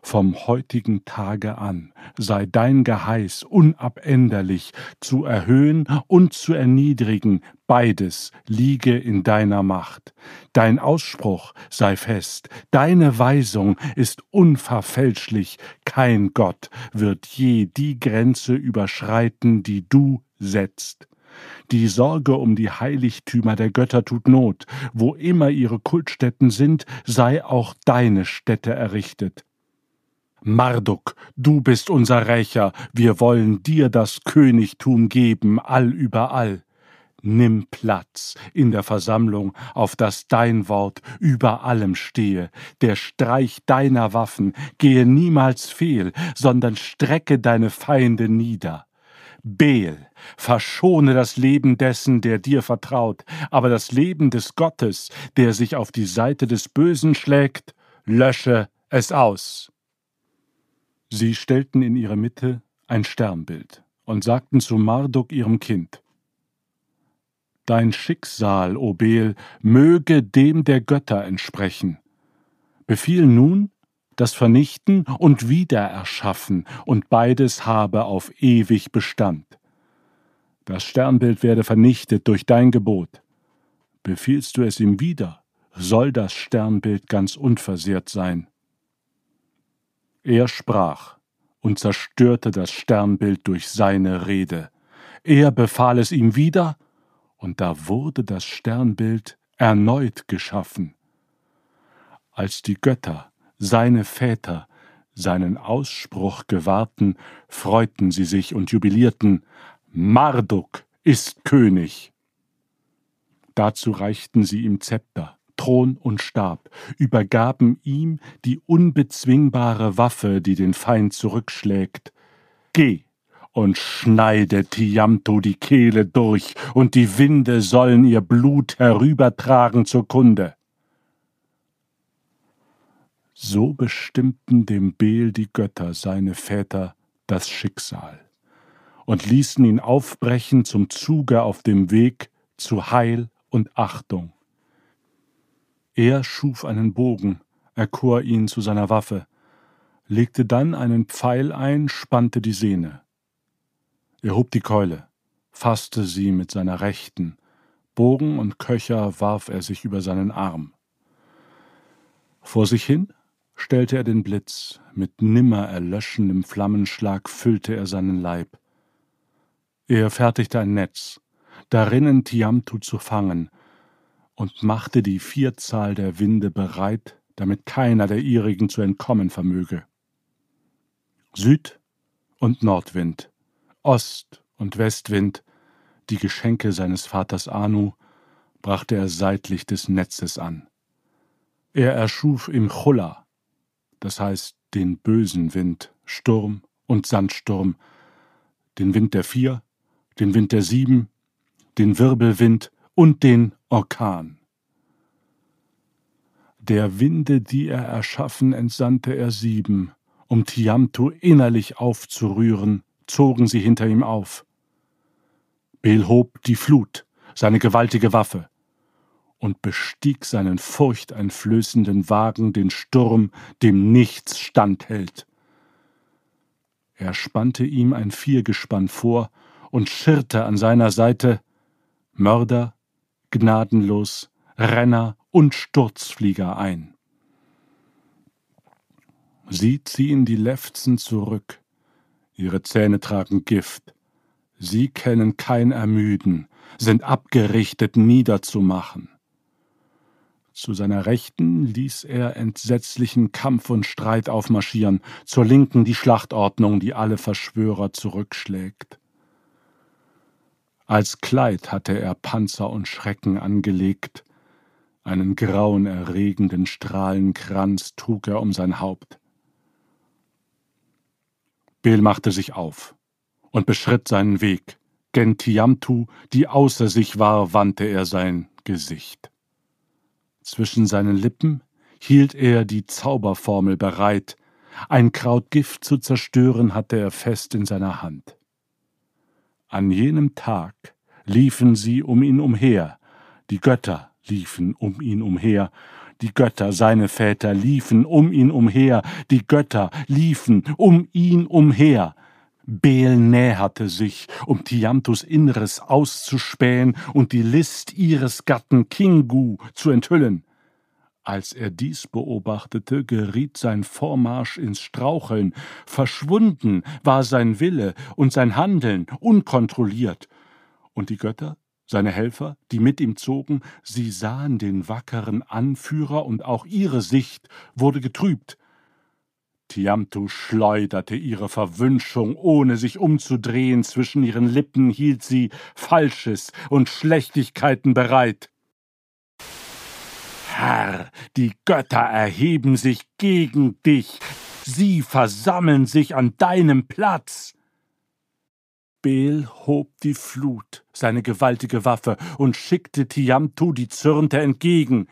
S2: Vom heutigen Tage an sei dein Geheiß unabänderlich, zu erhöhen und zu erniedrigen, beides liege in deiner Macht. Dein Ausspruch sei fest, deine Weisung ist unverfälschlich, kein Gott wird je die Grenze überschreiten, die du setzt. Die Sorge um die Heiligtümer der Götter tut Not. Wo immer ihre Kultstätten sind, sei auch deine Stätte errichtet. Marduk, du bist unser Rächer, wir wollen dir das Königtum geben, allüberall. nimm Platz in der Versammlung, auf dass dein Wort über allem stehe. Der Streich deiner Waffen gehe niemals fehl, sondern strecke deine Feinde nieder. Beel, verschone das Leben dessen, der dir vertraut, aber das Leben des Gottes, der sich auf die Seite des Bösen schlägt, lösche es aus. Sie stellten in ihre Mitte ein Sternbild und sagten zu Marduk ihrem Kind, Dein Schicksal, o möge dem der Götter entsprechen. Befiehl nun, das Vernichten und Wiedererschaffen, und beides habe auf ewig Bestand. Das Sternbild werde vernichtet durch dein Gebot. Befiehlst du es ihm wieder, soll das Sternbild ganz unversehrt sein. Er sprach und zerstörte das Sternbild durch seine Rede. Er befahl es ihm wieder, und da wurde das Sternbild erneut geschaffen. Als die Götter, seine Väter, seinen Ausspruch gewahrten, freuten sie sich und jubilierten, Marduk ist König. Dazu reichten sie ihm Zepter, Thron und Stab, übergaben ihm die unbezwingbare Waffe, die den Feind zurückschlägt. Geh, und schneide Tiamto die Kehle durch, und die Winde sollen ihr Blut herübertragen zur Kunde. So bestimmten dem Beel die Götter, seine Väter, das Schicksal und ließen ihn aufbrechen zum Zuge auf dem Weg zu Heil und Achtung. Er schuf einen Bogen, erkor ihn zu seiner Waffe, legte dann einen Pfeil ein, spannte die Sehne. Er hob die Keule, fasste sie mit seiner Rechten, Bogen und Köcher warf er sich über seinen Arm. Vor sich hin stellte er den Blitz, mit nimmer erlöschendem Flammenschlag füllte er seinen Leib. Er fertigte ein Netz, darinnen Tiamtu zu fangen, und machte die Vierzahl der Winde bereit, damit keiner der ihrigen zu entkommen vermöge. Süd- und Nordwind Ost- und Westwind, die Geschenke seines Vaters Anu, brachte er seitlich des Netzes an. Er erschuf im Chulla, das heißt den bösen Wind, Sturm und Sandsturm, den Wind der Vier, den Wind der Sieben, den Wirbelwind und den Orkan. Der Winde, die er erschaffen, entsandte er sieben, um Tiamtu innerlich aufzurühren zogen sie hinter ihm auf. Bel hob die Flut, seine gewaltige Waffe, und bestieg seinen furchteinflößenden Wagen den Sturm, dem nichts standhält. Er spannte ihm ein Viergespann vor und schirrte an seiner Seite Mörder, gnadenlos, Renner und Sturzflieger ein. Sie ziehen die Lefzen zurück, Ihre Zähne tragen Gift. Sie kennen kein Ermüden, sind abgerichtet niederzumachen. Zu seiner Rechten ließ er entsetzlichen Kampf und Streit aufmarschieren, zur Linken die Schlachtordnung, die alle Verschwörer zurückschlägt. Als Kleid hatte er Panzer und Schrecken angelegt, einen grauenerregenden Strahlenkranz trug er um sein Haupt. Bel machte sich auf und beschritt seinen Weg. Gen Tiamtu, die außer sich war, wandte er sein Gesicht. Zwischen seinen Lippen hielt er die Zauberformel bereit, ein Kraut Gift zu zerstören hatte er fest in seiner Hand. An jenem Tag liefen sie um ihn umher, die Götter liefen um ihn umher, die Götter, seine Väter, liefen um ihn umher, die Götter liefen um ihn umher. Beel näherte sich, um Tiamtus Inneres auszuspähen und die List ihres Gatten Kingu zu enthüllen. Als er dies beobachtete, geriet sein Vormarsch ins Straucheln, verschwunden war sein Wille und sein Handeln unkontrolliert, und die Götter seine Helfer, die mit ihm zogen, sie sahen den wackeren Anführer und auch ihre Sicht wurde getrübt. Tiamtu schleuderte ihre Verwünschung, ohne sich umzudrehen, zwischen ihren Lippen hielt sie Falsches und Schlechtigkeiten bereit. Herr, die Götter erheben sich gegen dich, sie versammeln sich an deinem Platz. Bel hob die Flut, seine gewaltige Waffe, und schickte Tiamtu die Zürnte entgegen.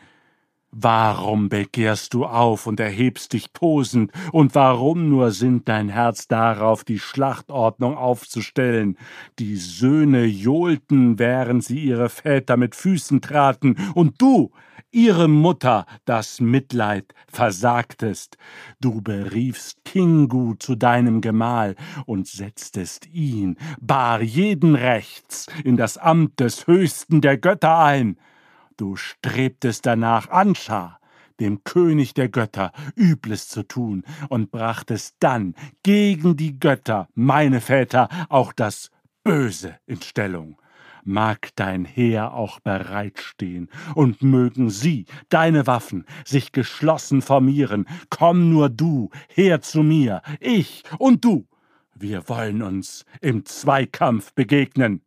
S2: Warum begehrst du auf und erhebst dich tosend, und warum nur sinnt dein Herz darauf, die Schlachtordnung aufzustellen? Die Söhne johlten, während sie ihre Väter mit Füßen traten, und du, ihre Mutter, das Mitleid versagtest. Du beriefst Kingu zu deinem Gemahl und setztest ihn, bar jeden Rechts, in das Amt des Höchsten der Götter ein. Du strebtest danach, Anscha, dem König der Götter, Übles zu tun, und brachtest dann gegen die Götter, meine Väter, auch das Böse in Stellung. Mag dein Heer auch bereitstehen, und mögen sie, deine Waffen, sich geschlossen formieren. Komm nur du her zu mir, ich und du. Wir wollen uns im Zweikampf begegnen.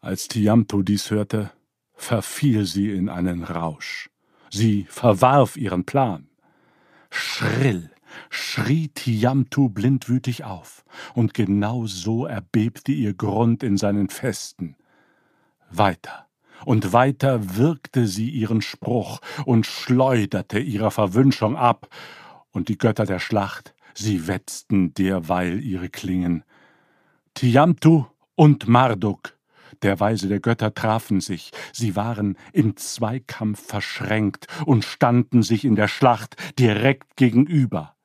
S2: Als Tiamto dies hörte, verfiel sie in einen Rausch. Sie verwarf ihren Plan. Schrill schrie Tiamtu blindwütig auf, und genau so erbebte ihr Grund in seinen Festen. Weiter und weiter wirkte sie ihren Spruch und schleuderte ihrer Verwünschung ab, und die Götter der Schlacht, sie wetzten derweil ihre Klingen. Tiamtu und Marduk der Weise der Götter trafen sich, sie waren im Zweikampf verschränkt und standen sich in der Schlacht direkt gegenüber.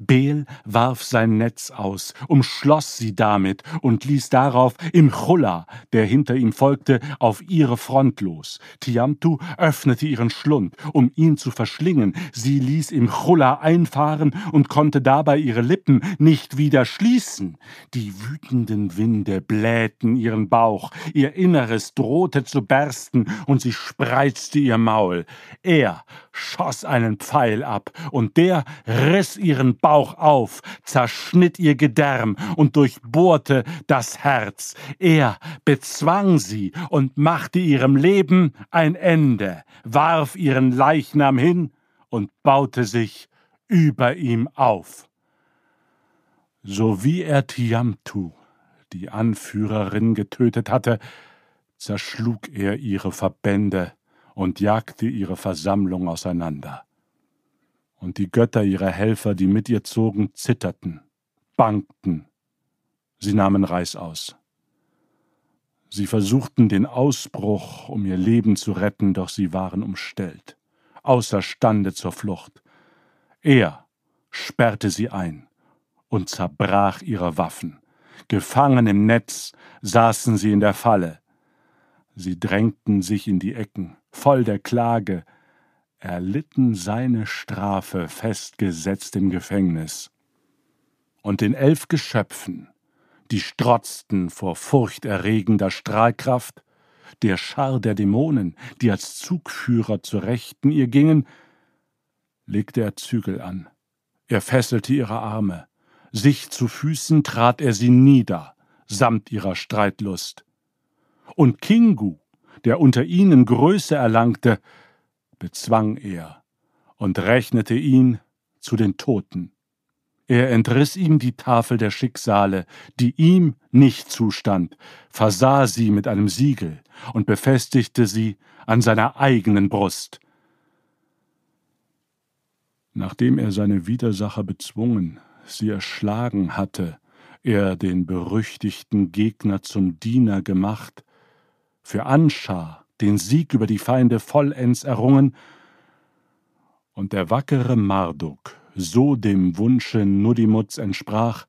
S2: Beel warf sein Netz aus, umschloss sie damit und ließ darauf im Chulla, der hinter ihm folgte, auf ihre Front los. Tiamtu öffnete ihren Schlund, um ihn zu verschlingen. Sie ließ im Chulla einfahren und konnte dabei ihre Lippen nicht wieder schließen. Die wütenden Winde blähten ihren Bauch, ihr Inneres drohte zu bersten und sie spreizte ihr Maul. Er schoss einen Pfeil ab und der riss ihren Bauch auf, zerschnitt ihr Gedärm und durchbohrte das Herz. Er bezwang sie und machte ihrem Leben ein Ende, warf ihren Leichnam hin und baute sich über ihm auf. So wie er Tiamtu, die Anführerin, getötet hatte, zerschlug er ihre Verbände und jagte ihre Versammlung auseinander und die Götter ihrer Helfer, die mit ihr zogen, zitterten, bangten. Sie nahmen Reis aus. Sie versuchten den Ausbruch, um ihr Leben zu retten, doch sie waren umstellt, außerstande zur Flucht. Er sperrte sie ein und zerbrach ihre Waffen. Gefangen im Netz saßen sie in der Falle. Sie drängten sich in die Ecken, voll der Klage, erlitten seine Strafe festgesetzt im Gefängnis. Und den elf Geschöpfen, die strotzten vor furchterregender Strahlkraft, der Schar der Dämonen, die als Zugführer zur Rechten ihr gingen, legte er Zügel an. Er fesselte ihre Arme. Sich zu Füßen trat er sie nieder, samt ihrer Streitlust. Und Kingu, der unter ihnen Größe erlangte, bezwang er und rechnete ihn zu den Toten. Er entriss ihm die Tafel der Schicksale, die ihm nicht zustand, versah sie mit einem Siegel und befestigte sie an seiner eigenen Brust. Nachdem er seine Widersacher bezwungen, sie erschlagen hatte, er den berüchtigten Gegner zum Diener gemacht, für Anschar den Sieg über die Feinde vollends errungen, und der wackere Marduk so dem Wunsche Nudimuts entsprach,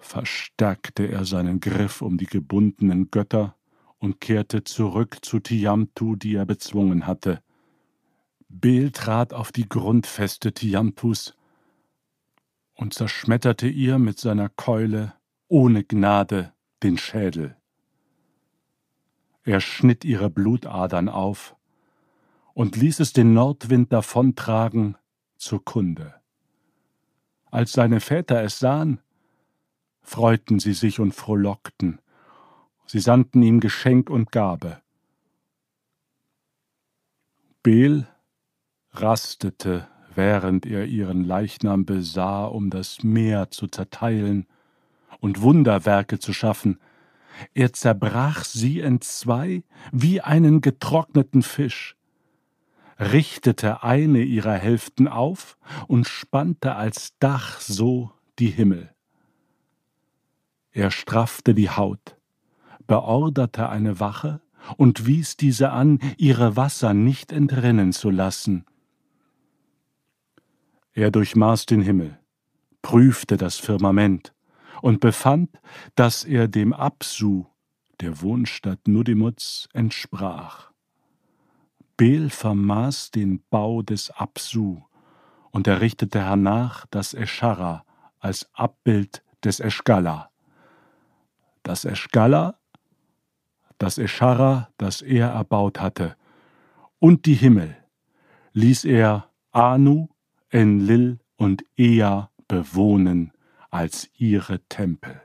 S2: verstärkte er seinen Griff um die gebundenen Götter und kehrte zurück zu Tiamtu, die er bezwungen hatte. Bel trat auf die Grundfeste Tiamtus und zerschmetterte ihr mit seiner Keule ohne Gnade den Schädel. Er schnitt ihre Blutadern auf und ließ es den Nordwind davontragen zur Kunde. Als seine Väter es sahen, freuten sie sich und frohlockten. Sie sandten ihm Geschenk und Gabe. Bel rastete, während er ihren Leichnam besah, um das Meer zu zerteilen und Wunderwerke zu schaffen. Er zerbrach sie entzwei wie einen getrockneten Fisch, richtete eine ihrer Hälften auf und spannte als Dach so die Himmel. Er straffte die Haut, beorderte eine Wache und wies diese an, ihre Wasser nicht entrinnen zu lassen. Er durchmaß den Himmel, prüfte das Firmament und befand, dass er dem Absu, der Wohnstadt Nudimuts, entsprach. Bel vermaß den Bau des Absu und errichtete hernach das Eschara als Abbild des Eschgala. Das Eschgala das Escharra, das er erbaut hatte, und die Himmel ließ er Anu, Enlil und Ea bewohnen als ihre Tempel.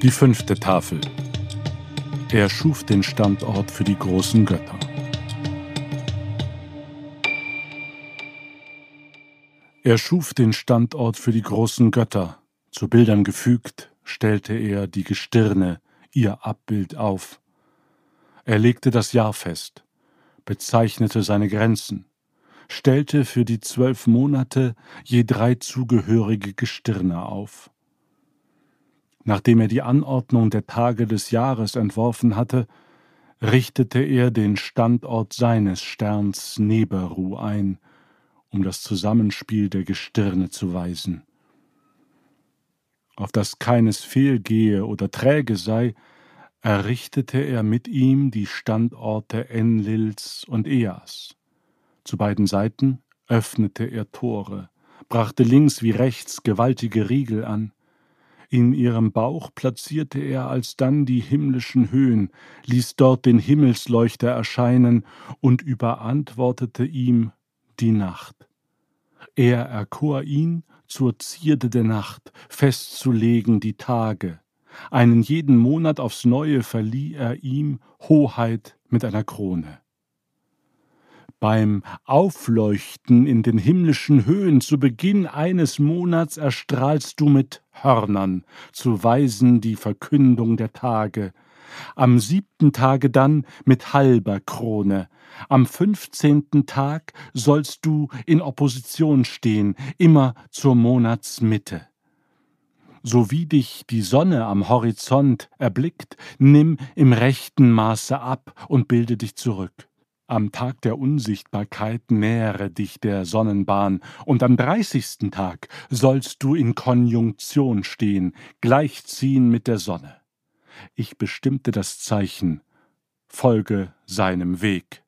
S2: Die fünfte Tafel. Er schuf den Standort für die großen Götter. Er schuf den Standort für die großen Götter, zu Bildern gefügt, stellte er die Gestirne, ihr Abbild auf. Er legte das Jahr fest, bezeichnete seine Grenzen, stellte für die zwölf Monate je drei zugehörige Gestirne auf. Nachdem er die Anordnung der Tage des Jahres entworfen hatte, richtete er den Standort seines Sterns Neberu ein, um das Zusammenspiel der Gestirne zu weisen auf das keines fehlgehe oder träge sei, errichtete er mit ihm die Standorte Enlils und Eas. Zu beiden Seiten öffnete er Tore, brachte links wie rechts gewaltige Riegel an. In ihrem Bauch platzierte er alsdann die himmlischen Höhen, ließ dort den Himmelsleuchter erscheinen und überantwortete ihm die Nacht. Er erkor ihn zur Zierde der Nacht, festzulegen die Tage. Einen jeden Monat aufs neue verlieh er ihm Hoheit mit einer Krone. Beim Aufleuchten in den himmlischen Höhen zu Beginn eines Monats erstrahlst du mit Hörnern, zu weisen die Verkündung der Tage, am siebten Tage dann mit halber Krone, am fünfzehnten Tag sollst du in Opposition stehen, immer zur Monatsmitte. So wie dich die Sonne am Horizont erblickt, nimm im rechten Maße ab und bilde dich zurück. Am Tag der Unsichtbarkeit nähere dich der Sonnenbahn, und am dreißigsten Tag sollst du in Konjunktion stehen, gleichziehen mit der Sonne. Ich bestimmte das Zeichen, folge seinem Weg.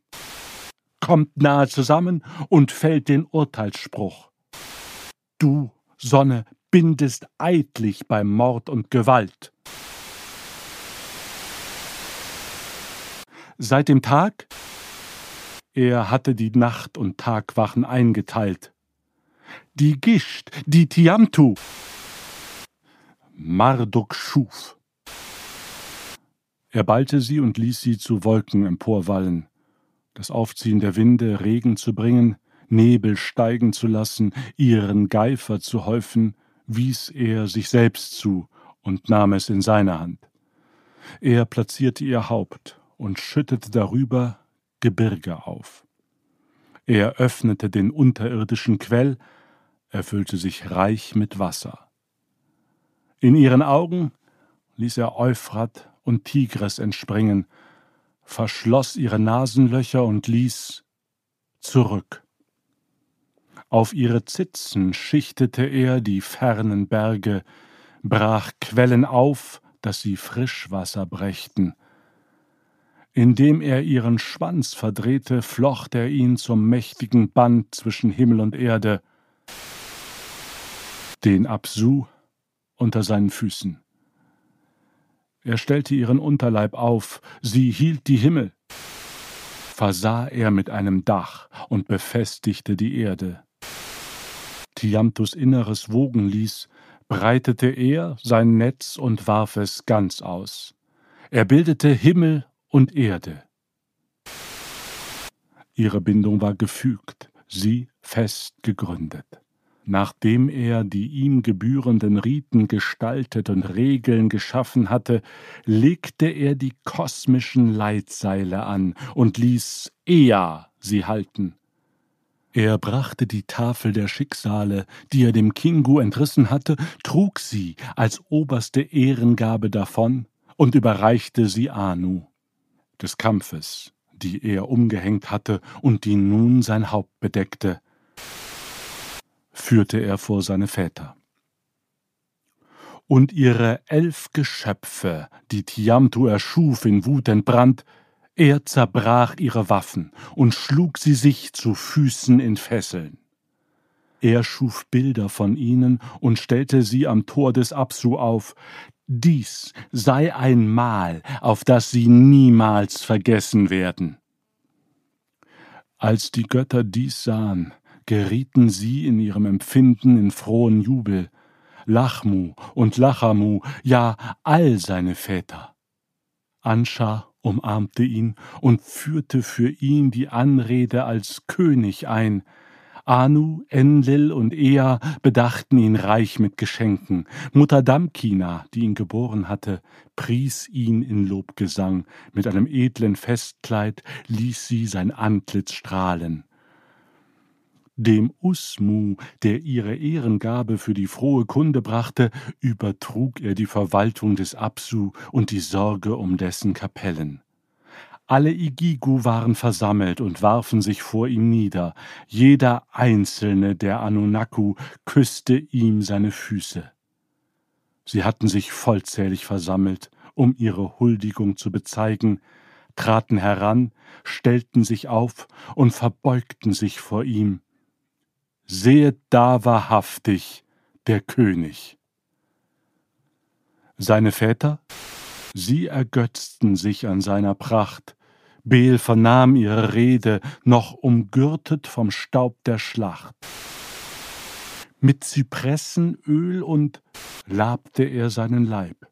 S2: Kommt nahe zusammen und fällt den Urteilsspruch. Du, Sonne, bindest eidlich bei Mord und Gewalt. Seit dem Tag, er hatte die Nacht- und Tagwachen eingeteilt. Die Gischt, die Tiamtu, Marduk schuf. Er ballte sie und ließ sie zu Wolken emporwallen. Das Aufziehen der Winde, Regen zu bringen, Nebel steigen zu lassen, ihren Geifer zu häufen, wies er sich selbst zu und nahm es in seine Hand. Er platzierte ihr Haupt und schüttete darüber Gebirge auf. Er öffnete den unterirdischen Quell, erfüllte sich reich mit Wasser. In ihren Augen ließ er Euphrat und Tigris entspringen, verschloss ihre Nasenlöcher und ließ zurück. Auf ihre Zitzen schichtete er die fernen Berge, brach Quellen auf, dass sie Frischwasser brächten. Indem er ihren Schwanz verdrehte, flocht er ihn zum mächtigen Band zwischen Himmel und Erde, den Absu unter seinen Füßen. Er stellte ihren Unterleib auf, sie hielt die Himmel. versah er mit einem Dach und befestigte die Erde. Tiamtus Inneres wogen ließ, breitete er sein Netz und warf es ganz aus. Er bildete Himmel und Erde. Ihre Bindung war gefügt, sie fest gegründet. Nachdem er die ihm gebührenden Riten gestaltet und Regeln geschaffen hatte, legte er die kosmischen Leitseile an und ließ Ea sie halten. Er brachte die Tafel der Schicksale, die er dem Kingu entrissen hatte, trug sie als oberste Ehrengabe davon und überreichte sie Anu. Des Kampfes, die er umgehängt hatte und die nun sein Haupt bedeckte, führte er vor seine Väter. Und ihre elf Geschöpfe, die Tiamtu erschuf in Wut entbrannt, er zerbrach ihre Waffen und schlug sie sich zu Füßen in Fesseln. Er schuf Bilder von ihnen und stellte sie am Tor des Absu auf. Dies sei ein Mahl, auf das sie niemals vergessen werden. Als die Götter dies sahen, gerieten sie in ihrem Empfinden in frohen Jubel. Lachmu und Lachamu, ja all seine Väter. Anscha umarmte ihn und führte für ihn die Anrede als König ein, Anu, Enlil und Ea bedachten ihn reich mit Geschenken. Mutter Damkina, die ihn geboren hatte, pries ihn in Lobgesang. Mit einem edlen Festkleid ließ sie sein Antlitz strahlen. Dem Usmu, der ihre Ehrengabe für die frohe Kunde brachte, übertrug er die Verwaltung des Absu und die Sorge um dessen Kapellen. Alle Igigu waren versammelt und warfen sich vor ihm nieder. Jeder einzelne der Anunaku küsste ihm seine Füße. Sie hatten sich vollzählig versammelt, um ihre Huldigung zu bezeigen, traten heran, stellten sich auf und verbeugten sich vor ihm sehet da wahrhaftig der König. Seine Väter? Sie ergötzten sich an seiner Pracht. Beel vernahm ihre Rede, noch umgürtet vom Staub der Schlacht. Mit Zypressenöl und labte er seinen Leib.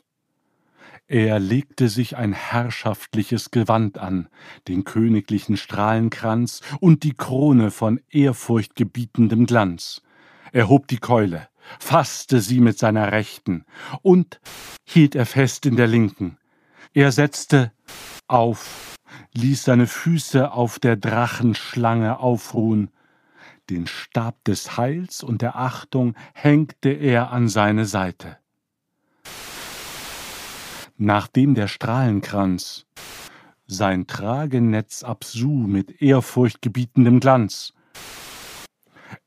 S2: Er legte sich ein herrschaftliches Gewand an, den königlichen Strahlenkranz und die Krone von ehrfurchtgebietendem Glanz. Er hob die Keule, fasste sie mit seiner Rechten und hielt er fest in der Linken. Er setzte auf, ließ seine Füße auf der Drachenschlange aufruhen, den Stab des Heils und der Achtung hängte er an seine Seite nachdem der Strahlenkranz sein Tragenetz Absu mit ehrfurchtgebietendem Glanz.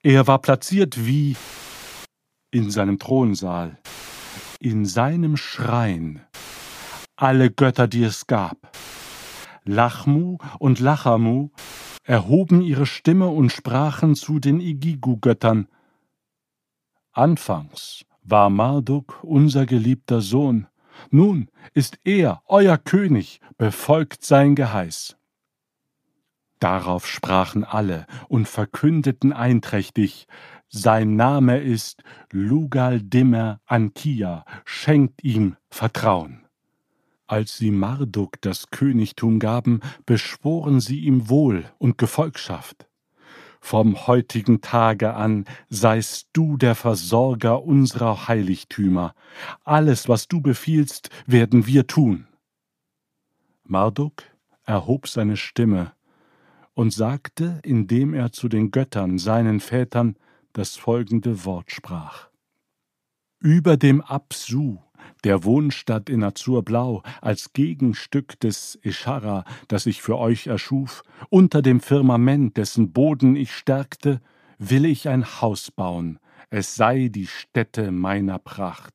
S2: Er war platziert wie in seinem Thronsaal, in seinem Schrein, alle Götter, die es gab. Lachmu und Lachamu erhoben ihre Stimme und sprachen zu den Igigu-Göttern. Anfangs war Marduk unser geliebter Sohn, nun ist er, euer König, befolgt sein Geheiß. Darauf sprachen alle und verkündeten einträchtig, sein Name ist Lugal Dimmer Ankia, schenkt ihm Vertrauen. Als sie Marduk das Königtum gaben, beschworen sie ihm Wohl und Gefolgschaft. Vom heutigen Tage an seist du der Versorger unserer Heiligtümer. Alles, was du befiehlst, werden wir tun. Marduk erhob seine Stimme und sagte, indem er zu den Göttern, seinen Vätern, das folgende Wort sprach. Über dem Absu der Wohnstadt in Azurblau, als Gegenstück des Ischara, das ich für euch erschuf, unter dem Firmament, dessen Boden ich stärkte, will ich ein Haus bauen, es sei die Stätte meiner Pracht.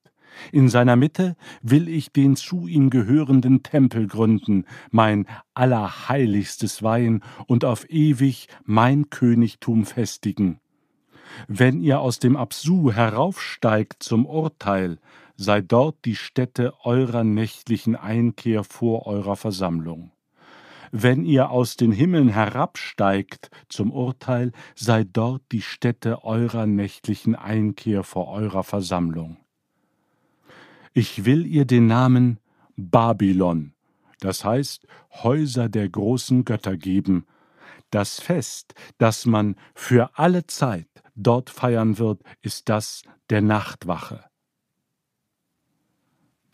S2: In seiner Mitte will ich den zu ihm gehörenden Tempel gründen, mein allerheiligstes Weihen und auf ewig mein Königtum festigen. Wenn ihr aus dem Absu heraufsteigt zum Urteil, sei dort die Stätte eurer nächtlichen Einkehr vor eurer Versammlung. wenn ihr aus den Himmeln herabsteigt zum Urteil, sei dort die Stätte eurer nächtlichen Einkehr vor eurer Versammlung. Ich will ihr den Namen Babylon, das heißt Häuser der großen Götter geben, das Fest, das man für alle Zeit dort feiern wird, ist das der Nachtwache.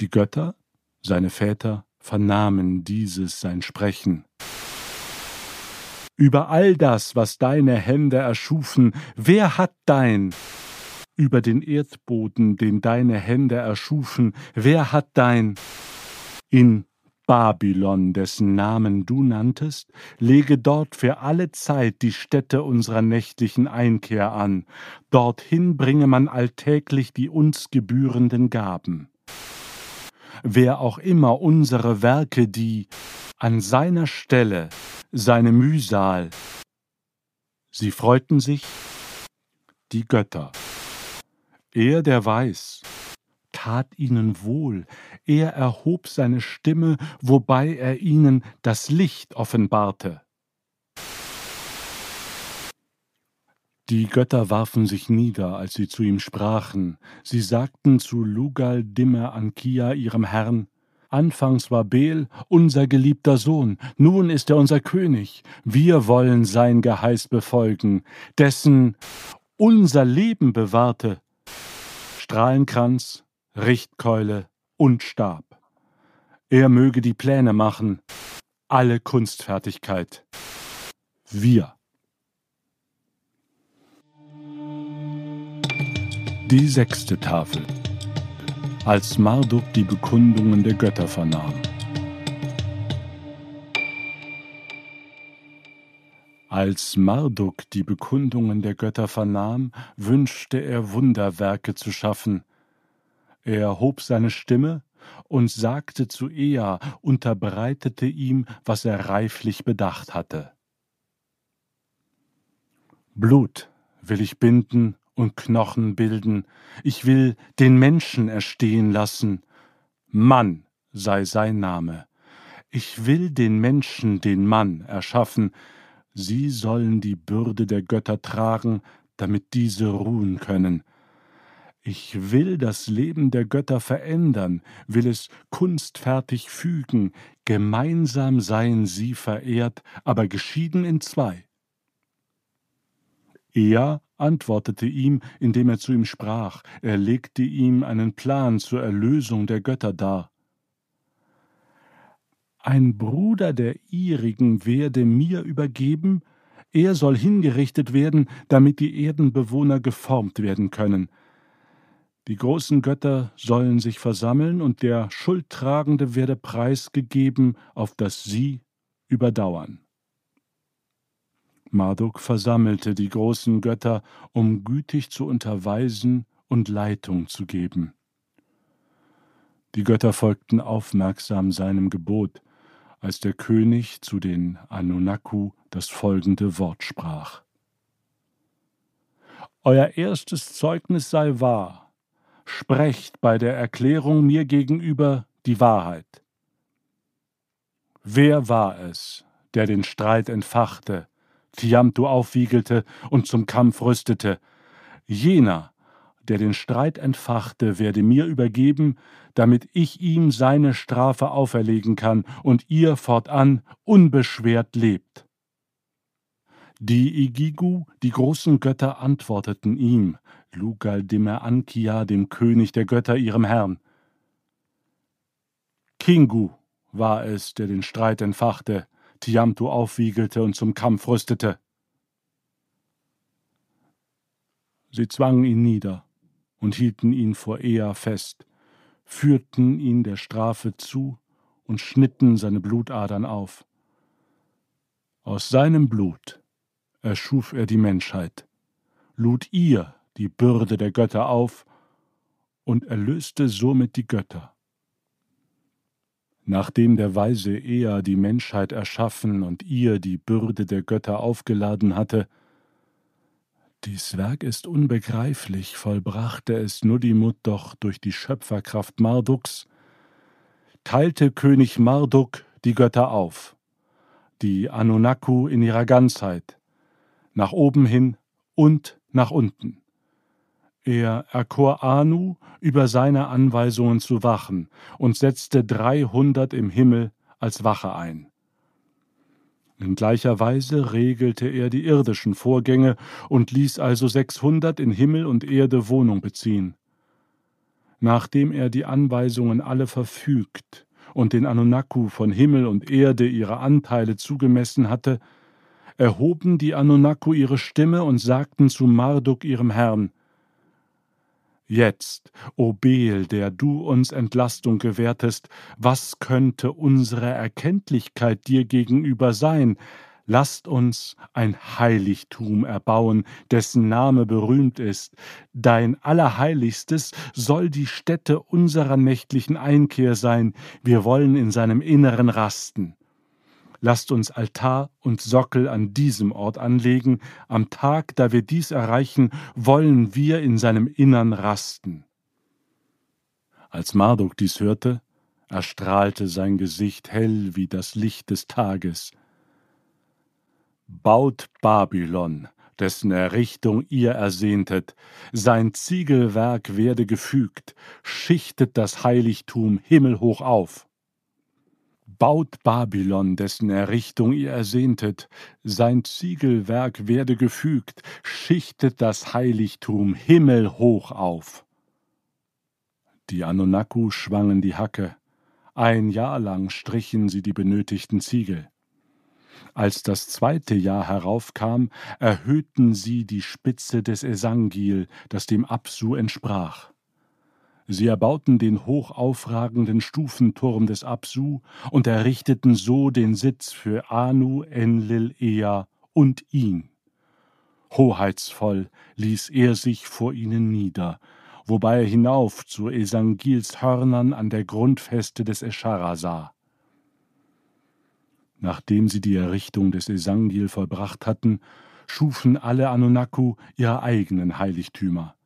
S2: Die Götter, seine Väter, vernahmen dieses sein Sprechen. Über all das, was deine Hände erschufen, wer hat dein? Über den Erdboden, den deine Hände erschufen, wer hat dein? In Babylon, dessen Namen du nanntest, lege dort für alle Zeit die Stätte unserer nächtlichen Einkehr an, dorthin bringe man alltäglich die uns gebührenden Gaben. Wer auch immer unsere Werke, die an seiner Stelle seine Mühsal, sie freuten sich, die Götter. Er, der weiß, tat ihnen wohl, er erhob seine Stimme, wobei er ihnen das Licht offenbarte. Die Götter warfen sich nieder, als sie zu ihm sprachen. Sie sagten zu Lugal Dimmer Ankia, ihrem Herrn, Anfangs war Bel unser geliebter Sohn, nun ist er unser König. Wir wollen sein Geheiß befolgen, dessen unser Leben bewahrte. Strahlenkranz, Richtkeule und Stab. Er möge die Pläne machen, alle Kunstfertigkeit. Wir. Die sechste Tafel. Als Marduk die Bekundungen der Götter vernahm. Als Marduk die Bekundungen der Götter vernahm, wünschte er Wunderwerke zu schaffen, er erhob seine Stimme und sagte zu Ea, unterbreitete ihm, was er reiflich bedacht hatte. Blut will ich binden und Knochen bilden, ich will den Menschen erstehen lassen, Mann sei sein Name. Ich will den Menschen, den Mann, erschaffen, sie sollen die Bürde der Götter tragen, damit diese ruhen können. Ich will das Leben der Götter verändern, will es kunstfertig fügen, gemeinsam seien sie verehrt, aber geschieden in zwei. Er antwortete ihm, indem er zu ihm sprach, er legte ihm einen Plan zur Erlösung der Götter dar. Ein Bruder der ihrigen werde mir übergeben, er soll hingerichtet werden, damit die Erdenbewohner geformt werden können, die großen Götter sollen sich versammeln und der Schuldtragende werde preisgegeben, auf das sie überdauern. Marduk versammelte die großen Götter, um gütig zu unterweisen und Leitung zu geben. Die Götter folgten aufmerksam seinem Gebot, als der König zu den Anunnaku das folgende Wort sprach. Euer erstes Zeugnis sei wahr, sprecht bei der Erklärung mir gegenüber die Wahrheit. Wer war es, der den Streit entfachte, Tiamtu aufwiegelte und zum Kampf rüstete? Jener, der den Streit entfachte, werde mir übergeben, damit ich ihm seine Strafe auferlegen kann und ihr fortan unbeschwert lebt. Die Igigu, die großen Götter, antworteten ihm, Lugal Ankia, dem König der Götter, ihrem Herrn. Kingu war es, der den Streit entfachte, Tiamtu aufwiegelte und zum Kampf rüstete. Sie zwangen ihn nieder und hielten ihn vor Ea fest, führten ihn der Strafe zu und schnitten seine Blutadern auf. Aus seinem Blut erschuf er die Menschheit, lud ihr die Bürde der Götter auf und erlöste somit die Götter. Nachdem der weise Ea die Menschheit erschaffen und ihr die Bürde der Götter aufgeladen hatte, dies Werk ist unbegreiflich, vollbrachte es Nuddimut doch durch die Schöpferkraft Marduks, teilte König Marduk die Götter auf. die Anunnaku in ihrer Ganzheit, nach oben hin und nach unten. Er erkor Anu, über seine Anweisungen zu wachen, und setzte dreihundert im Himmel als Wache ein. In gleicher Weise regelte er die irdischen Vorgänge und ließ also sechshundert in Himmel und Erde Wohnung beziehen. Nachdem er die Anweisungen alle verfügt und den Anunnaku von Himmel und Erde ihre Anteile zugemessen hatte, erhoben die Anunnaku ihre Stimme und sagten zu Marduk ihrem Herrn, Jetzt, o Beel, der du uns Entlastung gewährtest, was könnte unsere Erkenntlichkeit dir gegenüber sein? Lasst uns ein Heiligtum erbauen, dessen Name berühmt ist. Dein Allerheiligstes soll die Stätte unserer nächtlichen Einkehr sein. Wir wollen in seinem Inneren rasten. Lasst uns Altar und Sockel an diesem Ort anlegen. Am Tag, da wir dies erreichen, wollen wir in seinem Innern rasten. Als Marduk dies hörte, erstrahlte sein Gesicht hell wie das Licht des Tages. Baut Babylon, dessen Errichtung ihr ersehntet, sein Ziegelwerk werde gefügt, schichtet das Heiligtum himmelhoch auf baut Babylon, dessen Errichtung ihr ersehntet, sein Ziegelwerk werde gefügt, schichtet das Heiligtum himmelhoch auf. Die Anunnaku schwangen die Hacke, ein Jahr lang strichen sie die benötigten Ziegel. Als das zweite Jahr heraufkam, erhöhten sie die Spitze des Esangil, das dem Absu entsprach. Sie erbauten den hochaufragenden Stufenturm des Absu und errichteten so den Sitz für Anu, Enlil, Ea und ihn. Hoheitsvoll ließ er sich vor ihnen nieder, wobei er hinauf zu Esangils Hörnern an der Grundfeste des Eschara sah. Nachdem sie die Errichtung des Esangil vollbracht hatten, schufen alle Anunnaku ihre eigenen Heiligtümer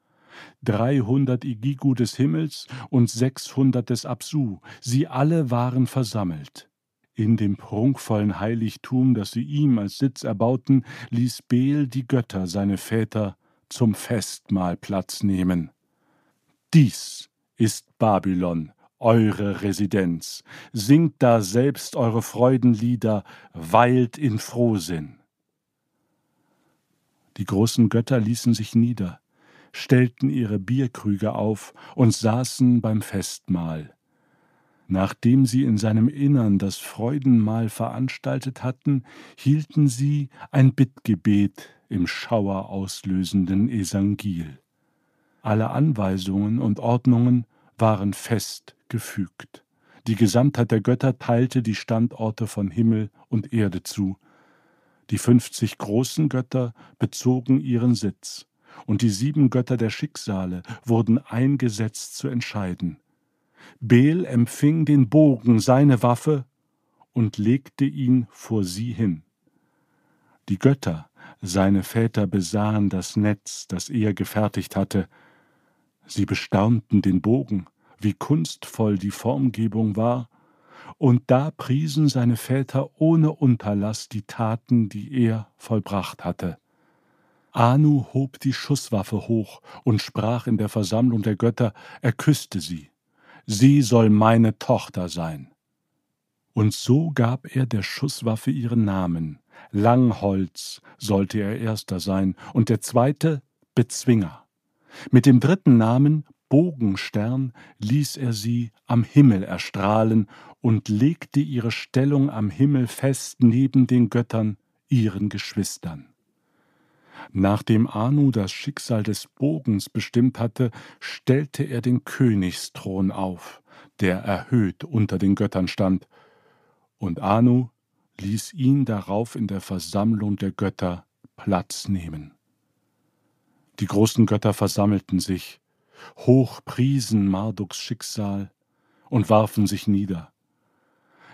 S2: dreihundert Igigu des Himmels und sechshundert des Absu, sie alle waren versammelt. In dem prunkvollen Heiligtum, das sie ihm als Sitz erbauten, ließ Beel die Götter, seine Väter, zum Festmahl Platz nehmen. Dies ist Babylon, eure Residenz. Singt da selbst eure Freudenlieder, weilt in Frohsinn. Die großen Götter ließen sich nieder, stellten ihre Bierkrüge auf und saßen beim Festmahl. Nachdem sie in seinem Innern das Freudenmahl veranstaltet hatten, hielten sie ein Bittgebet im schauerauslösenden Esangil. Alle Anweisungen und Ordnungen waren fest gefügt. Die Gesamtheit der Götter teilte die Standorte von Himmel und Erde zu. Die fünfzig großen Götter bezogen ihren Sitz und die sieben Götter der Schicksale wurden eingesetzt zu entscheiden. Bel empfing den Bogen, seine Waffe, und legte ihn vor sie hin. Die Götter, seine Väter, besahen das Netz, das er gefertigt hatte. Sie bestaunten den Bogen, wie kunstvoll die Formgebung war, und da priesen seine Väter ohne Unterlass die Taten, die er vollbracht hatte. Anu hob die Schusswaffe hoch und sprach in der Versammlung der Götter, er küsste sie. Sie soll meine Tochter sein. Und so gab er der Schusswaffe ihren Namen. Langholz sollte er erster sein und der zweite Bezwinger. Mit dem dritten Namen Bogenstern ließ er sie am Himmel erstrahlen und legte ihre Stellung am Himmel fest neben den Göttern, ihren Geschwistern. Nachdem Anu das Schicksal des Bogens bestimmt hatte, stellte er den Königsthron auf, der erhöht unter den Göttern stand, und Anu ließ ihn darauf in der Versammlung der Götter Platz nehmen. Die großen Götter versammelten sich, hoch priesen Marduks Schicksal und warfen sich nieder.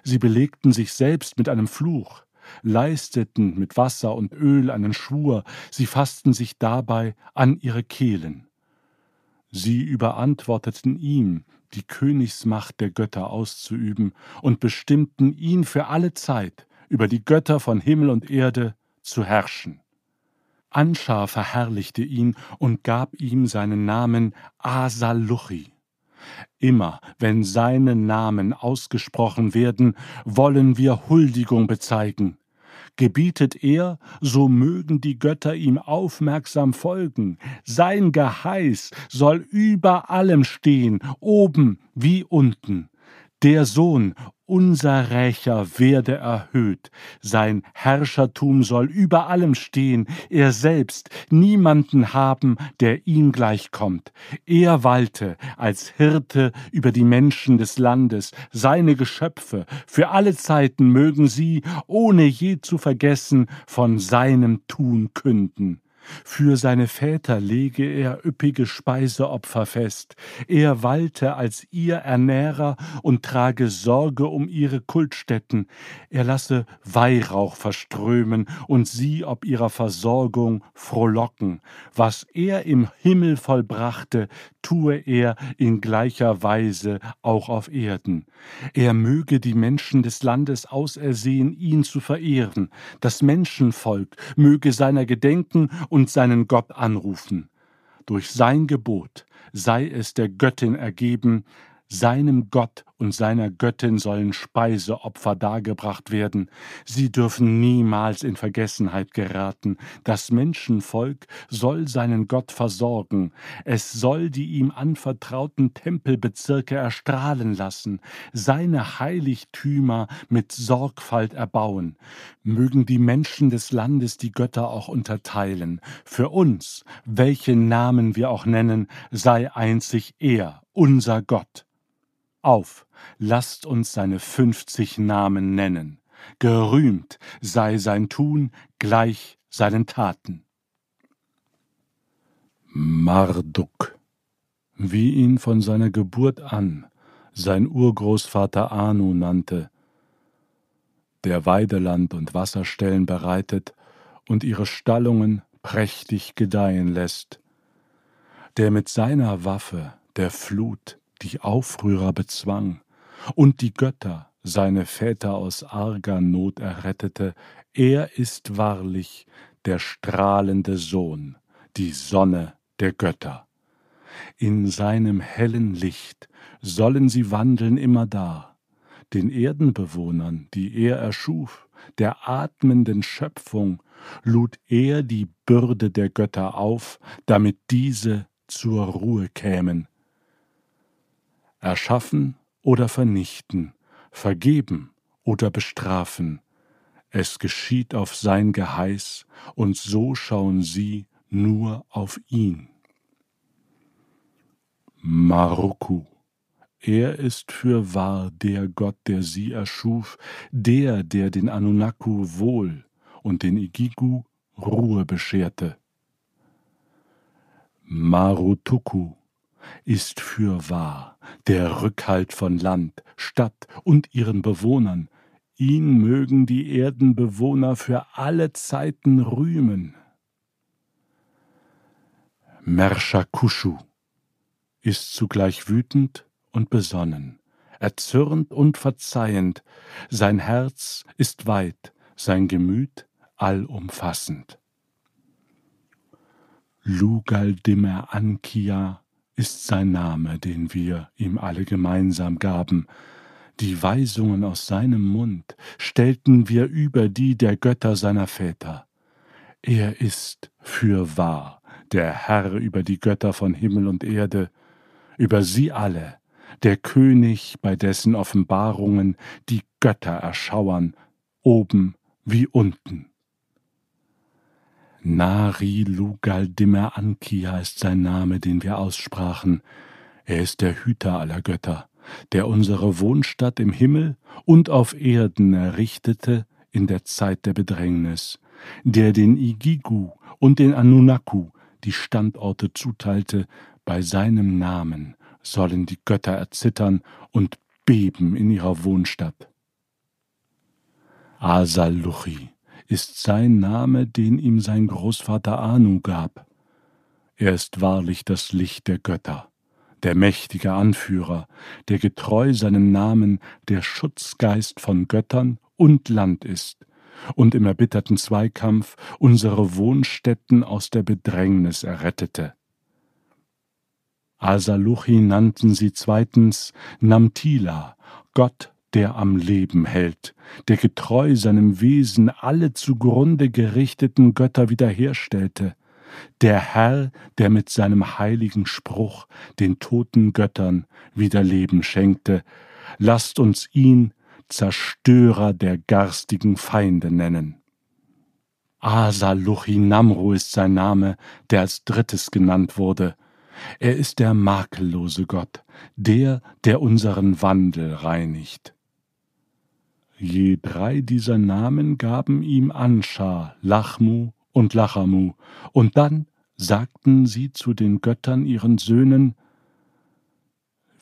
S2: Sie belegten sich selbst mit einem Fluch, leisteten mit Wasser und Öl einen Schwur, sie fassten sich dabei an ihre Kehlen. Sie überantworteten ihm, die Königsmacht der Götter auszuüben, und bestimmten ihn für alle Zeit über die Götter von Himmel und Erde zu herrschen. Anschar verherrlichte ihn und gab ihm seinen Namen Asaluchi. Immer wenn seine Namen ausgesprochen werden, wollen wir Huldigung bezeigen. Gebietet er, so mögen die Götter ihm aufmerksam folgen. Sein Geheiß soll über allem stehen, oben wie unten. Der Sohn unser Rächer werde erhöht, sein Herrschertum soll über allem stehen, er selbst niemanden haben, der ihm gleichkommt. Er walte als Hirte über die Menschen des Landes, seine Geschöpfe, für alle Zeiten mögen sie, ohne je zu vergessen, von seinem Tun künden. Für seine Väter lege er üppige Speiseopfer fest. Er walte als ihr Ernährer und trage Sorge um ihre Kultstätten. Er lasse Weihrauch verströmen und sie ob ihrer Versorgung frohlocken. Was er im Himmel vollbrachte, tue er in gleicher Weise auch auf Erden. Er möge die Menschen des Landes ausersehen, ihn zu verehren. Das Menschenvolk möge seiner gedenken und seinen Gott anrufen. Durch sein Gebot sei es der Göttin ergeben, seinem Gott und seiner Göttin sollen Speiseopfer dargebracht werden. Sie dürfen niemals in Vergessenheit geraten. Das Menschenvolk soll seinen Gott versorgen. Es soll die ihm anvertrauten Tempelbezirke erstrahlen lassen, seine Heiligtümer mit Sorgfalt erbauen. Mögen die Menschen des Landes die Götter auch unterteilen. Für uns, welche Namen wir auch nennen, sei einzig er, unser Gott. Auf, lasst uns seine fünfzig Namen nennen. Gerühmt sei sein Tun gleich seinen Taten. Marduk, wie ihn von seiner Geburt an sein Urgroßvater Anu nannte, der Weideland und Wasserstellen bereitet und ihre Stallungen prächtig gedeihen lässt, der mit seiner Waffe der Flut die Aufrührer bezwang und die Götter, seine Väter aus arger Not errettete, er ist wahrlich der strahlende Sohn, die Sonne der Götter. In seinem hellen Licht sollen sie wandeln immerdar, den Erdenbewohnern, die er erschuf, der atmenden Schöpfung, lud er die Bürde der Götter auf, damit diese zur Ruhe kämen, erschaffen oder vernichten, vergeben oder bestrafen. Es geschieht auf sein Geheiß, und so schauen sie nur auf ihn. Maruku, er ist fürwahr der Gott, der sie erschuf, der, der den Anunnaku wohl und den Igigu Ruhe bescherte. Marutuku, ist fürwahr der Rückhalt von Land, Stadt und ihren Bewohnern. Ihn mögen die Erdenbewohner für alle Zeiten rühmen. Merschakushu ist zugleich wütend und besonnen, erzürnt und verzeihend, sein Herz ist weit, sein Gemüt allumfassend. Lugaldimer Ankia ist sein Name, den wir ihm alle gemeinsam gaben. Die Weisungen aus seinem Mund stellten wir über die der Götter seiner Väter. Er ist fürwahr der Herr über die Götter von Himmel und Erde, über sie alle, der König, bei dessen Offenbarungen die Götter erschauern, oben wie unten. Nari Lugaldimer Ankia ist sein Name, den wir aussprachen. Er ist der Hüter aller Götter, der unsere Wohnstadt im Himmel und auf Erden errichtete in der Zeit der Bedrängnis, der den Igigu und den Anunnaku die Standorte zuteilte, bei seinem Namen sollen die Götter erzittern und beben in ihrer Wohnstadt. Asaluchi, ist sein Name, den ihm sein Großvater Anu gab. Er ist wahrlich das Licht der Götter, der mächtige Anführer, der getreu seinem Namen der Schutzgeist von Göttern und Land ist und im erbitterten Zweikampf unsere Wohnstätten aus der Bedrängnis errettete. Asaluchi nannten sie zweitens Namtila, Gott, der am Leben hält, der getreu seinem Wesen alle zugrunde gerichteten Götter wiederherstellte, der Herr, der mit seinem heiligen Spruch den toten Göttern wieder Leben schenkte, lasst uns ihn Zerstörer der garstigen Feinde nennen. Asaluchinamru ist sein Name, der als drittes genannt wurde. Er ist der makellose Gott, der, der unseren Wandel reinigt. Je drei dieser Namen gaben ihm Anscha, Lachmu und Lachamu, und dann sagten sie zu den Göttern ihren Söhnen,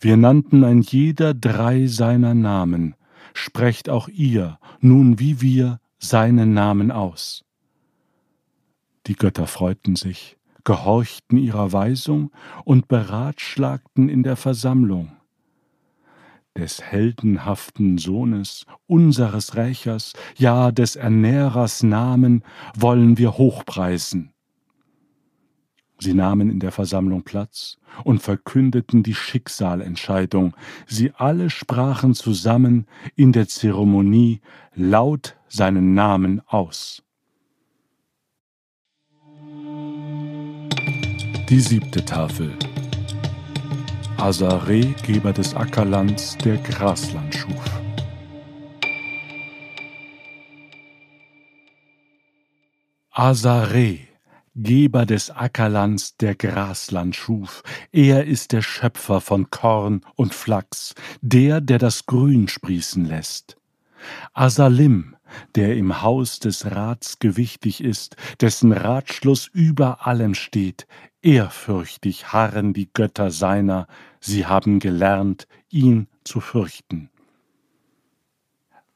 S2: wir nannten ein jeder drei seiner Namen, sprecht auch ihr nun wie wir seinen Namen aus. Die Götter freuten sich, gehorchten ihrer Weisung und beratschlagten in der Versammlung. Des heldenhaften Sohnes, unseres Rächers, ja des Ernährers Namen wollen wir hochpreisen. Sie nahmen in der Versammlung Platz und verkündeten die Schicksalentscheidung. Sie alle sprachen zusammen in der Zeremonie laut seinen Namen aus. Die siebte Tafel. Asare, Geber des Ackerlands, der Grasland schuf. Asare, Geber des Ackerlands, der Grasland schuf. Er ist der Schöpfer von Korn und Flachs, der, der das Grün sprießen lässt. Asalim, der im Haus des Rats gewichtig ist, dessen Ratschluss über allem steht, ehrfürchtig harren die Götter seiner, sie haben gelernt, ihn zu fürchten.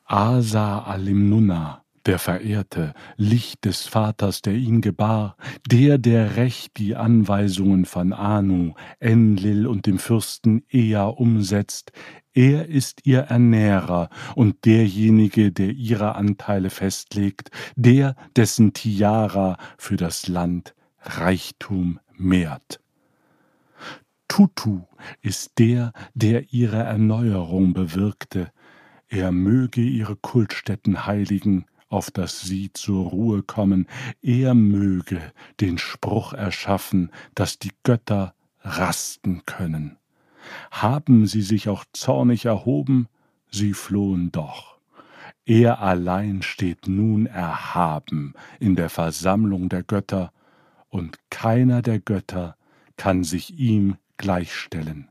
S2: Asa Alimnunna, der Verehrte, Licht des Vaters, der ihn gebar, der, der recht die Anweisungen von Anu, Enlil und dem Fürsten Ea umsetzt, er ist ihr Ernährer und derjenige, der ihre Anteile festlegt, der, dessen Tiara für das Land Reichtum mehrt. Tutu ist der, der ihre Erneuerung bewirkte, er möge ihre Kultstätten heiligen, auf dass sie zur Ruhe kommen, er möge den Spruch erschaffen, dass die Götter rasten können. Haben sie sich auch zornig erhoben, sie flohen doch. Er allein steht nun erhaben in der Versammlung der Götter, und keiner der Götter kann sich ihm gleichstellen.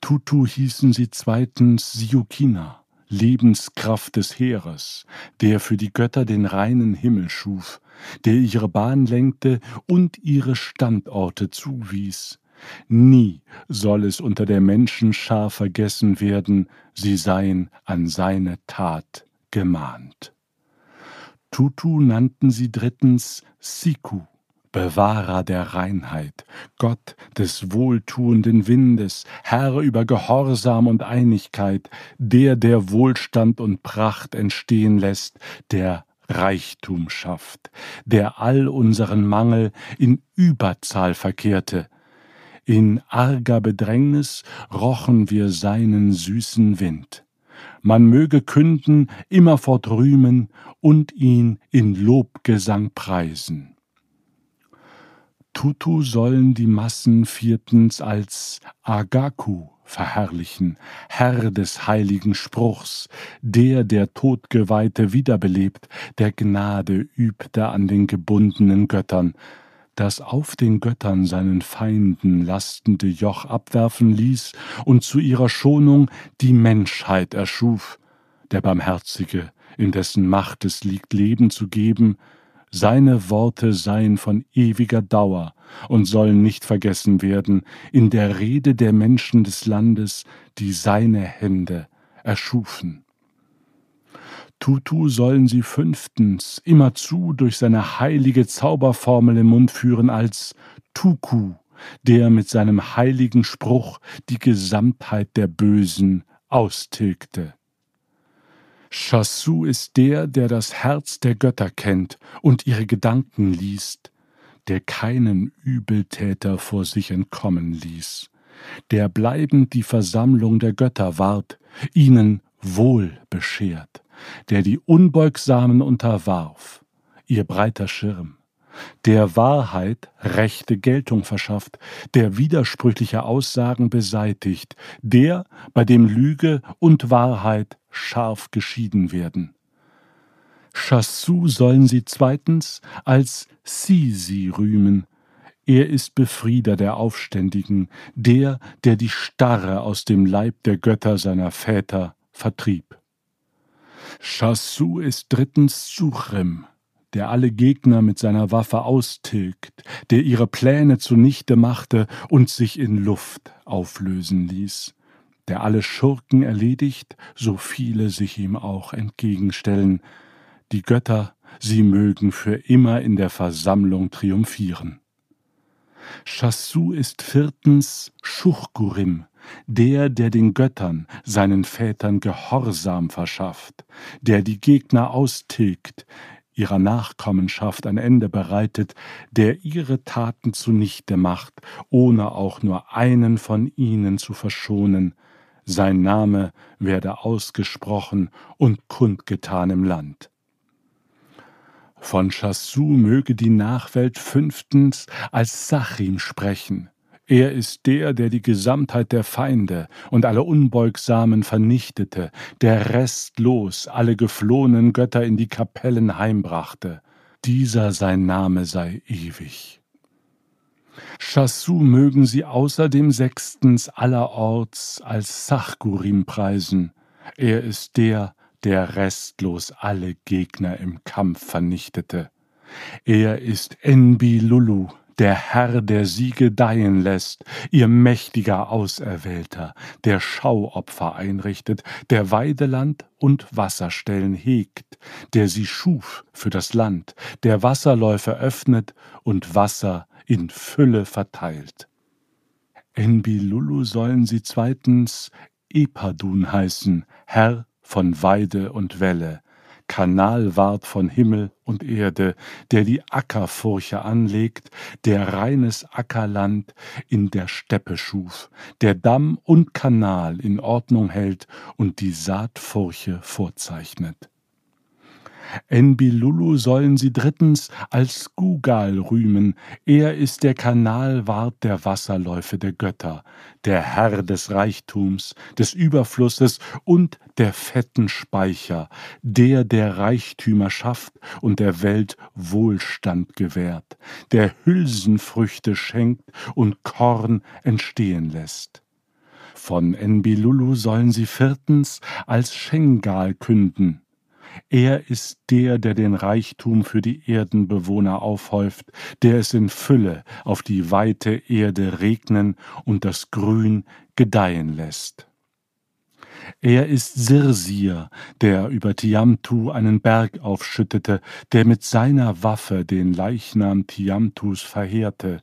S2: Tutu hießen sie zweitens Siukina, Lebenskraft des Heeres, der für die Götter den reinen Himmel schuf, der ihre Bahn lenkte und ihre Standorte zuwies. Nie soll es unter der Menschenschar vergessen werden, sie seien an seine Tat gemahnt. Tutu nannten sie drittens Siku, Bewahrer der Reinheit, Gott des wohltuenden Windes, Herr über Gehorsam und Einigkeit, der der Wohlstand und Pracht entstehen lässt, der Reichtum schafft, der all unseren Mangel in Überzahl verkehrte. In arger Bedrängnis rochen wir seinen süßen Wind. Man möge künden, immerfort rühmen und ihn in Lobgesang preisen. Tutu sollen die Massen viertens als Agaku verherrlichen, Herr des heiligen Spruchs, der der Todgeweihte wiederbelebt, der Gnade übte an den gebundenen Göttern, das auf den Göttern seinen Feinden lastende Joch abwerfen ließ und zu ihrer Schonung die Menschheit erschuf, der Barmherzige, in dessen Macht es liegt, Leben zu geben, seine Worte seien von ewiger Dauer und sollen nicht vergessen werden in der Rede der Menschen des Landes, die seine Hände erschufen. Tutu sollen sie fünftens immerzu durch seine heilige Zauberformel im Mund führen als Tuku, der mit seinem heiligen Spruch die Gesamtheit der Bösen austilgte. Chassu ist der, der das Herz der Götter kennt und ihre Gedanken liest, der keinen Übeltäter vor sich entkommen ließ, der bleibend die Versammlung der Götter ward, ihnen Wohl beschert, der die Unbeugsamen unterwarf, ihr breiter Schirm, der Wahrheit rechte Geltung verschafft, der widersprüchliche Aussagen beseitigt, der, bei dem Lüge und Wahrheit scharf geschieden werden. Chassu sollen sie zweitens als Sisi rühmen. Er ist Befrieder der Aufständigen, der, der die Starre aus dem Leib der Götter seiner Väter vertrieb. Chassu ist drittens Suchrem, der alle Gegner mit seiner Waffe austilgt, der ihre Pläne zunichte machte und sich in Luft auflösen ließ, der alle Schurken erledigt, so viele sich ihm auch entgegenstellen. Die Götter, sie mögen für immer in der Versammlung triumphieren. Chassu ist viertens Schuchgurim, der, der den Göttern, seinen Vätern Gehorsam verschafft, der die Gegner austilgt, ihrer Nachkommenschaft ein Ende bereitet, der ihre Taten zunichte macht, ohne auch nur einen von ihnen zu verschonen, sein Name werde ausgesprochen und kundgetan im Land. Von Chassu möge die Nachwelt fünftens als Sachim sprechen, er ist der, der die Gesamtheit der Feinde und alle Unbeugsamen vernichtete, der restlos alle geflohenen Götter in die Kapellen heimbrachte. Dieser sein Name sei ewig. Chassu mögen sie außerdem sechstens allerorts als Sachgurim preisen. Er ist der, der restlos alle Gegner im Kampf vernichtete. Er ist Enbi Lulu, der Herr, der sie gedeihen lässt, ihr mächtiger Auserwählter, der Schauopfer einrichtet, der Weideland und Wasserstellen hegt, der sie schuf für das Land, der Wasserläufe öffnet und Wasser in Fülle verteilt. Enbilulu sollen sie zweitens Epadun heißen, Herr von Weide und Welle, Kanal ward von Himmel und Erde, der die Ackerfurche anlegt, der reines Ackerland in der Steppe schuf, der Damm und Kanal in Ordnung hält und die Saatfurche vorzeichnet. Enbilulu sollen sie drittens als Gugal rühmen, er ist der Kanalwart der Wasserläufe der Götter, der Herr des Reichtums, des Überflusses und der fetten Speicher, der der Reichtümer schafft und der Welt Wohlstand gewährt, der Hülsenfrüchte schenkt und Korn entstehen lässt. Von Enbilulu sollen sie viertens als Schengal künden, er ist der, der den Reichtum für die Erdenbewohner aufhäuft, der es in Fülle auf die weite Erde regnen und das Grün gedeihen lässt. Er ist Sirsir, der über Tiamtu einen Berg aufschüttete, der mit seiner Waffe den Leichnam Tiamtus verheerte,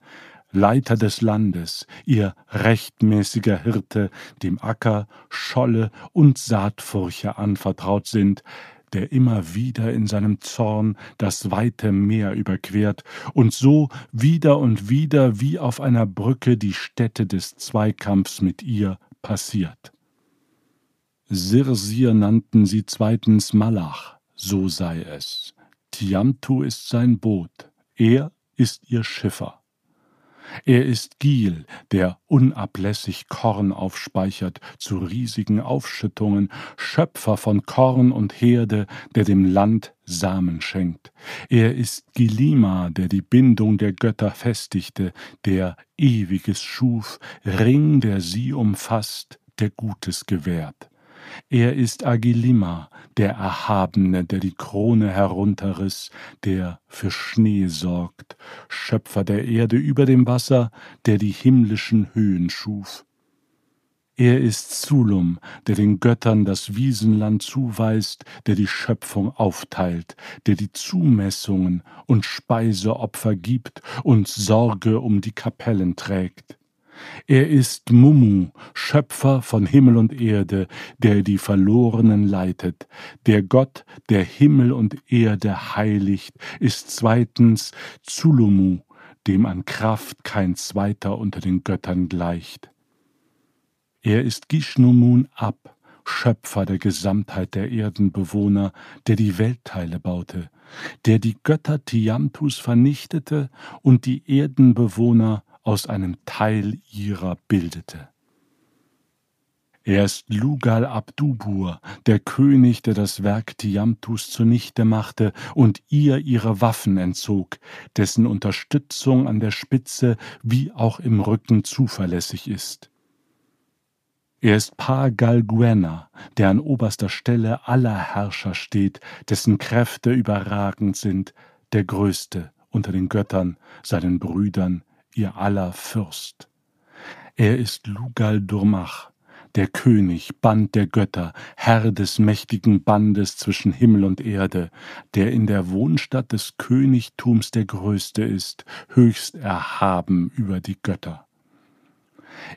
S2: Leiter des Landes, ihr rechtmäßiger Hirte, dem Acker, Scholle und Saatfurche anvertraut sind, der immer wieder in seinem Zorn das weite Meer überquert und so wieder und wieder wie auf einer Brücke die Stätte des Zweikampfs mit ihr passiert. Sirsir nannten sie zweitens Malach, so sei es. Tiamtu ist sein Boot, er ist ihr Schiffer. Er ist Giel, der unablässig Korn aufspeichert zu riesigen Aufschüttungen, Schöpfer von Korn und Herde, der dem Land Samen schenkt. Er ist Gilima, der die Bindung der Götter festigte, der Ewiges schuf, Ring, der sie umfasst, der Gutes gewährt. Er ist Agilima, der Erhabene, der die Krone herunterriss, der für Schnee sorgt, Schöpfer der Erde über dem Wasser, der die himmlischen Höhen schuf. Er ist Zulum, der den Göttern das Wiesenland zuweist, der die Schöpfung aufteilt, der die Zumessungen und Speiseopfer gibt und Sorge um die Kapellen trägt. Er ist Mumu, Schöpfer von Himmel und Erde, der die Verlorenen leitet. Der Gott, der Himmel und Erde heiligt, ist zweitens Zulumu, dem an Kraft kein zweiter unter den Göttern gleicht. Er ist Gishnumun Ab, Schöpfer der Gesamtheit der Erdenbewohner, der die Weltteile baute, der die Götter Tiamtus vernichtete und die Erdenbewohner aus einem Teil ihrer bildete. Er ist Lugal Abdubur, der König, der das Werk Tiamtus zunichte machte und ihr ihre Waffen entzog, dessen Unterstützung an der Spitze wie auch im Rücken zuverlässig ist. Er ist Par Galguena, der an oberster Stelle aller Herrscher steht, dessen Kräfte überragend sind, der Größte unter den Göttern, seinen Brüdern, ihr aller Fürst. Er ist Lugal Durmach, der König, Band der Götter, Herr des mächtigen Bandes zwischen Himmel und Erde, der in der Wohnstadt des Königtums der Größte ist, höchst erhaben über die Götter.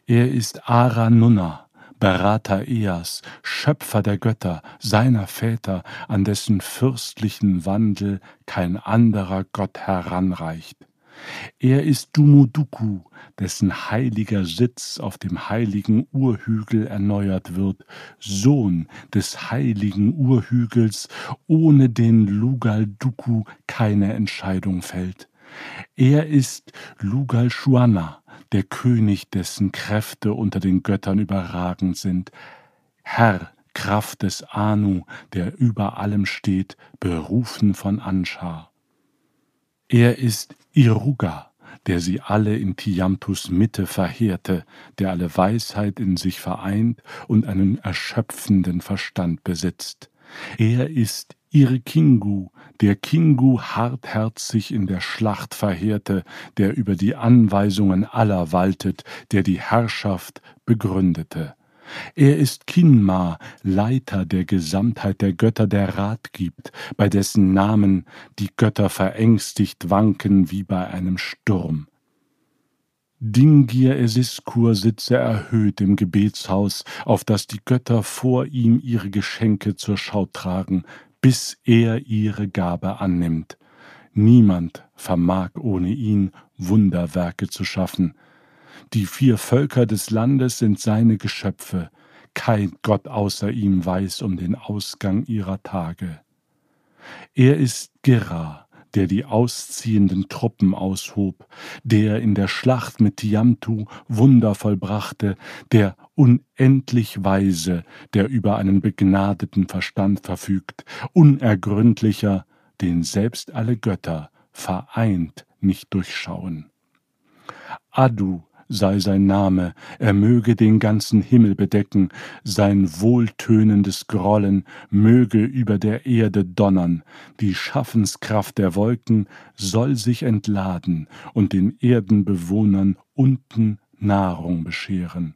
S2: Er ist Aranunna, Berater Eas, Schöpfer der Götter, seiner Väter, an dessen fürstlichen Wandel kein anderer Gott heranreicht. Er ist Dumuduku, dessen heiliger Sitz auf dem heiligen Urhügel erneuert wird, Sohn des heiligen Urhügels, ohne den Lugalduku keine Entscheidung fällt. Er ist Lugalshuana, der König, dessen Kräfte unter den Göttern überragend sind, Herr, Kraft des Anu, der über allem steht, berufen von Anschar. Er ist Iruga, der sie alle in Tiamtus Mitte verheerte, der alle Weisheit in sich vereint und einen erschöpfenden Verstand besitzt. Er ist ihre Kingu, der Kingu hartherzig in der Schlacht verheerte, der über die Anweisungen aller waltet, der die Herrschaft begründete. Er ist Kinma, Leiter der Gesamtheit der Götter, der Rat gibt, bei dessen Namen die Götter verängstigt wanken wie bei einem Sturm. Dingir Esiskur sitze erhöht im Gebetshaus, auf das die Götter vor ihm ihre Geschenke zur Schau tragen, bis er ihre Gabe annimmt. Niemand vermag ohne ihn Wunderwerke zu schaffen. Die vier Völker des Landes sind seine Geschöpfe, kein Gott außer ihm weiß um den Ausgang ihrer Tage. Er ist Gera, der die ausziehenden Truppen aushob, der in der Schlacht mit Tiamtu Wunder vollbrachte, der unendlich Weise, der über einen begnadeten Verstand verfügt, unergründlicher, den selbst alle Götter vereint nicht durchschauen. Adu sei sein Name, er möge den ganzen Himmel bedecken, sein wohltönendes Grollen möge über der Erde donnern, die Schaffenskraft der Wolken soll sich entladen und den Erdenbewohnern unten Nahrung bescheren.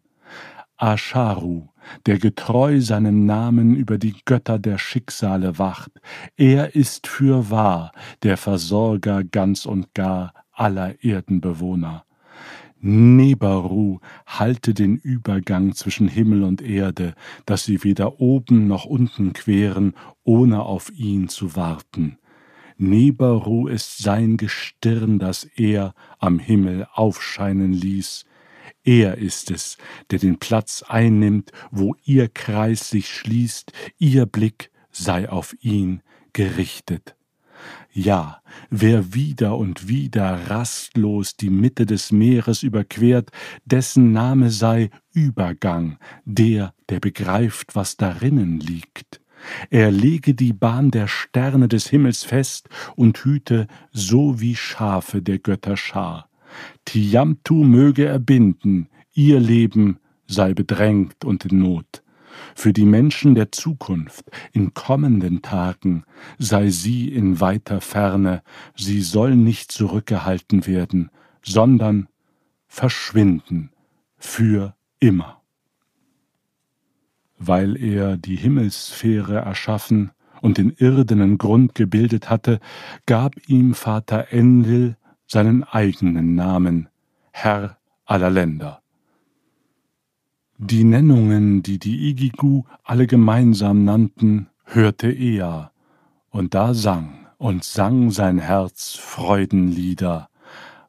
S2: Asharu, der getreu seinen Namen über die Götter der Schicksale wacht, er ist fürwahr der Versorger ganz und gar aller Erdenbewohner. Nebaru halte den Übergang zwischen Himmel und Erde, dass sie weder oben noch unten queren, ohne auf ihn zu warten. Nebaru ist sein Gestirn, das er am Himmel aufscheinen ließ. Er ist es, der den Platz einnimmt, wo ihr Kreis sich schließt, ihr Blick sei auf ihn gerichtet. Ja, wer wieder und wieder rastlos die Mitte des Meeres überquert, dessen Name sei Übergang, der, der begreift, was darinnen liegt. Er lege die Bahn der Sterne des Himmels fest und hüte so wie Schafe der Götter Schar. Tiamtu möge er binden, ihr Leben sei bedrängt und in Not für die Menschen der Zukunft, in kommenden Tagen, sei sie in weiter Ferne, sie soll nicht zurückgehalten werden, sondern verschwinden für immer. Weil er die Himmelssphäre erschaffen und den irdenen Grund gebildet hatte, gab ihm Vater Enlil seinen eigenen Namen, Herr aller Länder, Die Nennungen, die die Igigu alle gemeinsam nannten, hörte Ea, und da sang und sang sein Herz Freudenlieder.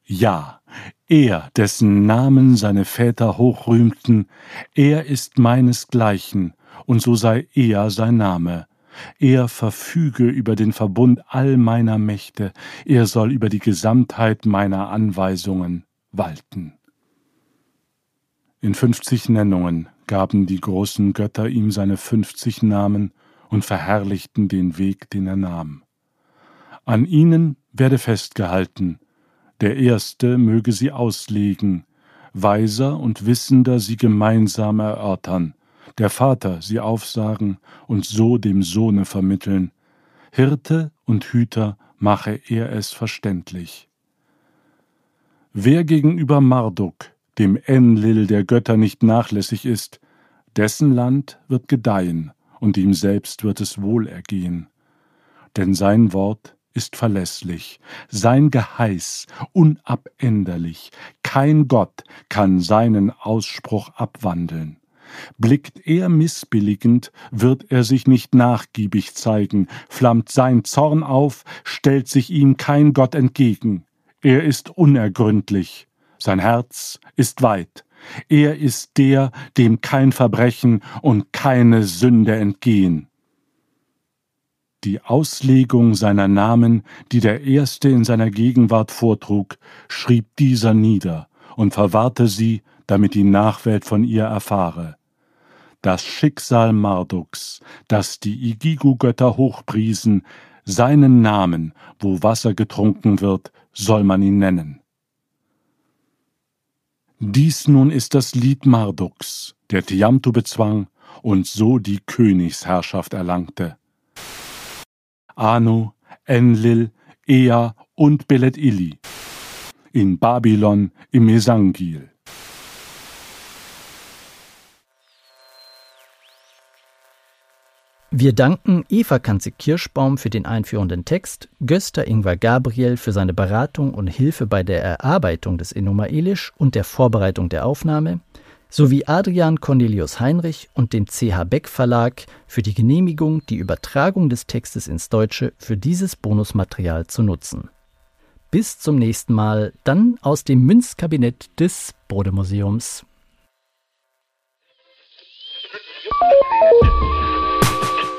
S2: Ja, er, dessen Namen seine Väter hochrühmten, er ist meinesgleichen, und so sei er sein Name. Er verfüge über den Verbund all meiner Mächte, er soll über die Gesamtheit meiner Anweisungen walten. In fünfzig Nennungen gaben die großen Götter ihm seine fünfzig Namen und verherrlichten den Weg, den er nahm. An ihnen werde festgehalten, der Erste möge sie auslegen, Weiser und Wissender sie gemeinsam erörtern, der Vater sie aufsagen und so dem Sohne vermitteln, Hirte und Hüter mache er es verständlich. Wer gegenüber Marduk, dem Enlil der Götter, nicht nachlässig ist, dessen Land wird gedeihen, und ihm selbst wird es wohl ergehen. Denn sein Wort ist verlässlich, sein Geheiß unabänderlich, kein Gott kann seinen Ausspruch abwandeln. Blickt er missbilligend, wird er sich nicht nachgiebig zeigen, flammt sein Zorn auf, stellt sich ihm kein Gott entgegen. Er ist unergründlich, sein Herz ist weit, er ist der, dem kein Verbrechen und keine Sünde entgehen. Die Auslegung seiner Namen, die der Erste in seiner Gegenwart vortrug, schrieb dieser nieder und verwahrte sie, damit die Nachwelt von ihr erfahre. Das Schicksal Marduks, das die Igigu-Götter hochpriesen, seinen Namen, wo Wasser getrunken wird, soll man ihn nennen. Dies nun ist das Lied Marduks, der Tiamtu bezwang und so die Königsherrschaft erlangte. Anu, Enlil, Ea und Belet Ili. In Babylon im Mesangil.
S1: Wir danken Eva Kanze-Kirschbaum für den einführenden Text, Göster Ingvar Gabriel für seine Beratung und Hilfe bei der Erarbeitung des Enomaelisch und der Vorbereitung der Aufnahme, sowie Adrian Cornelius Heinrich und dem CH Beck Verlag für die Genehmigung, die Übertragung des Textes ins Deutsche für dieses Bonusmaterial zu nutzen. Bis zum nächsten Mal, dann aus dem Münzkabinett des Bodemuseums.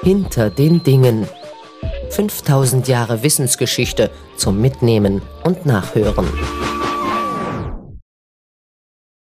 S3: Hinter den Dingen. 5000 Jahre Wissensgeschichte zum Mitnehmen und Nachhören.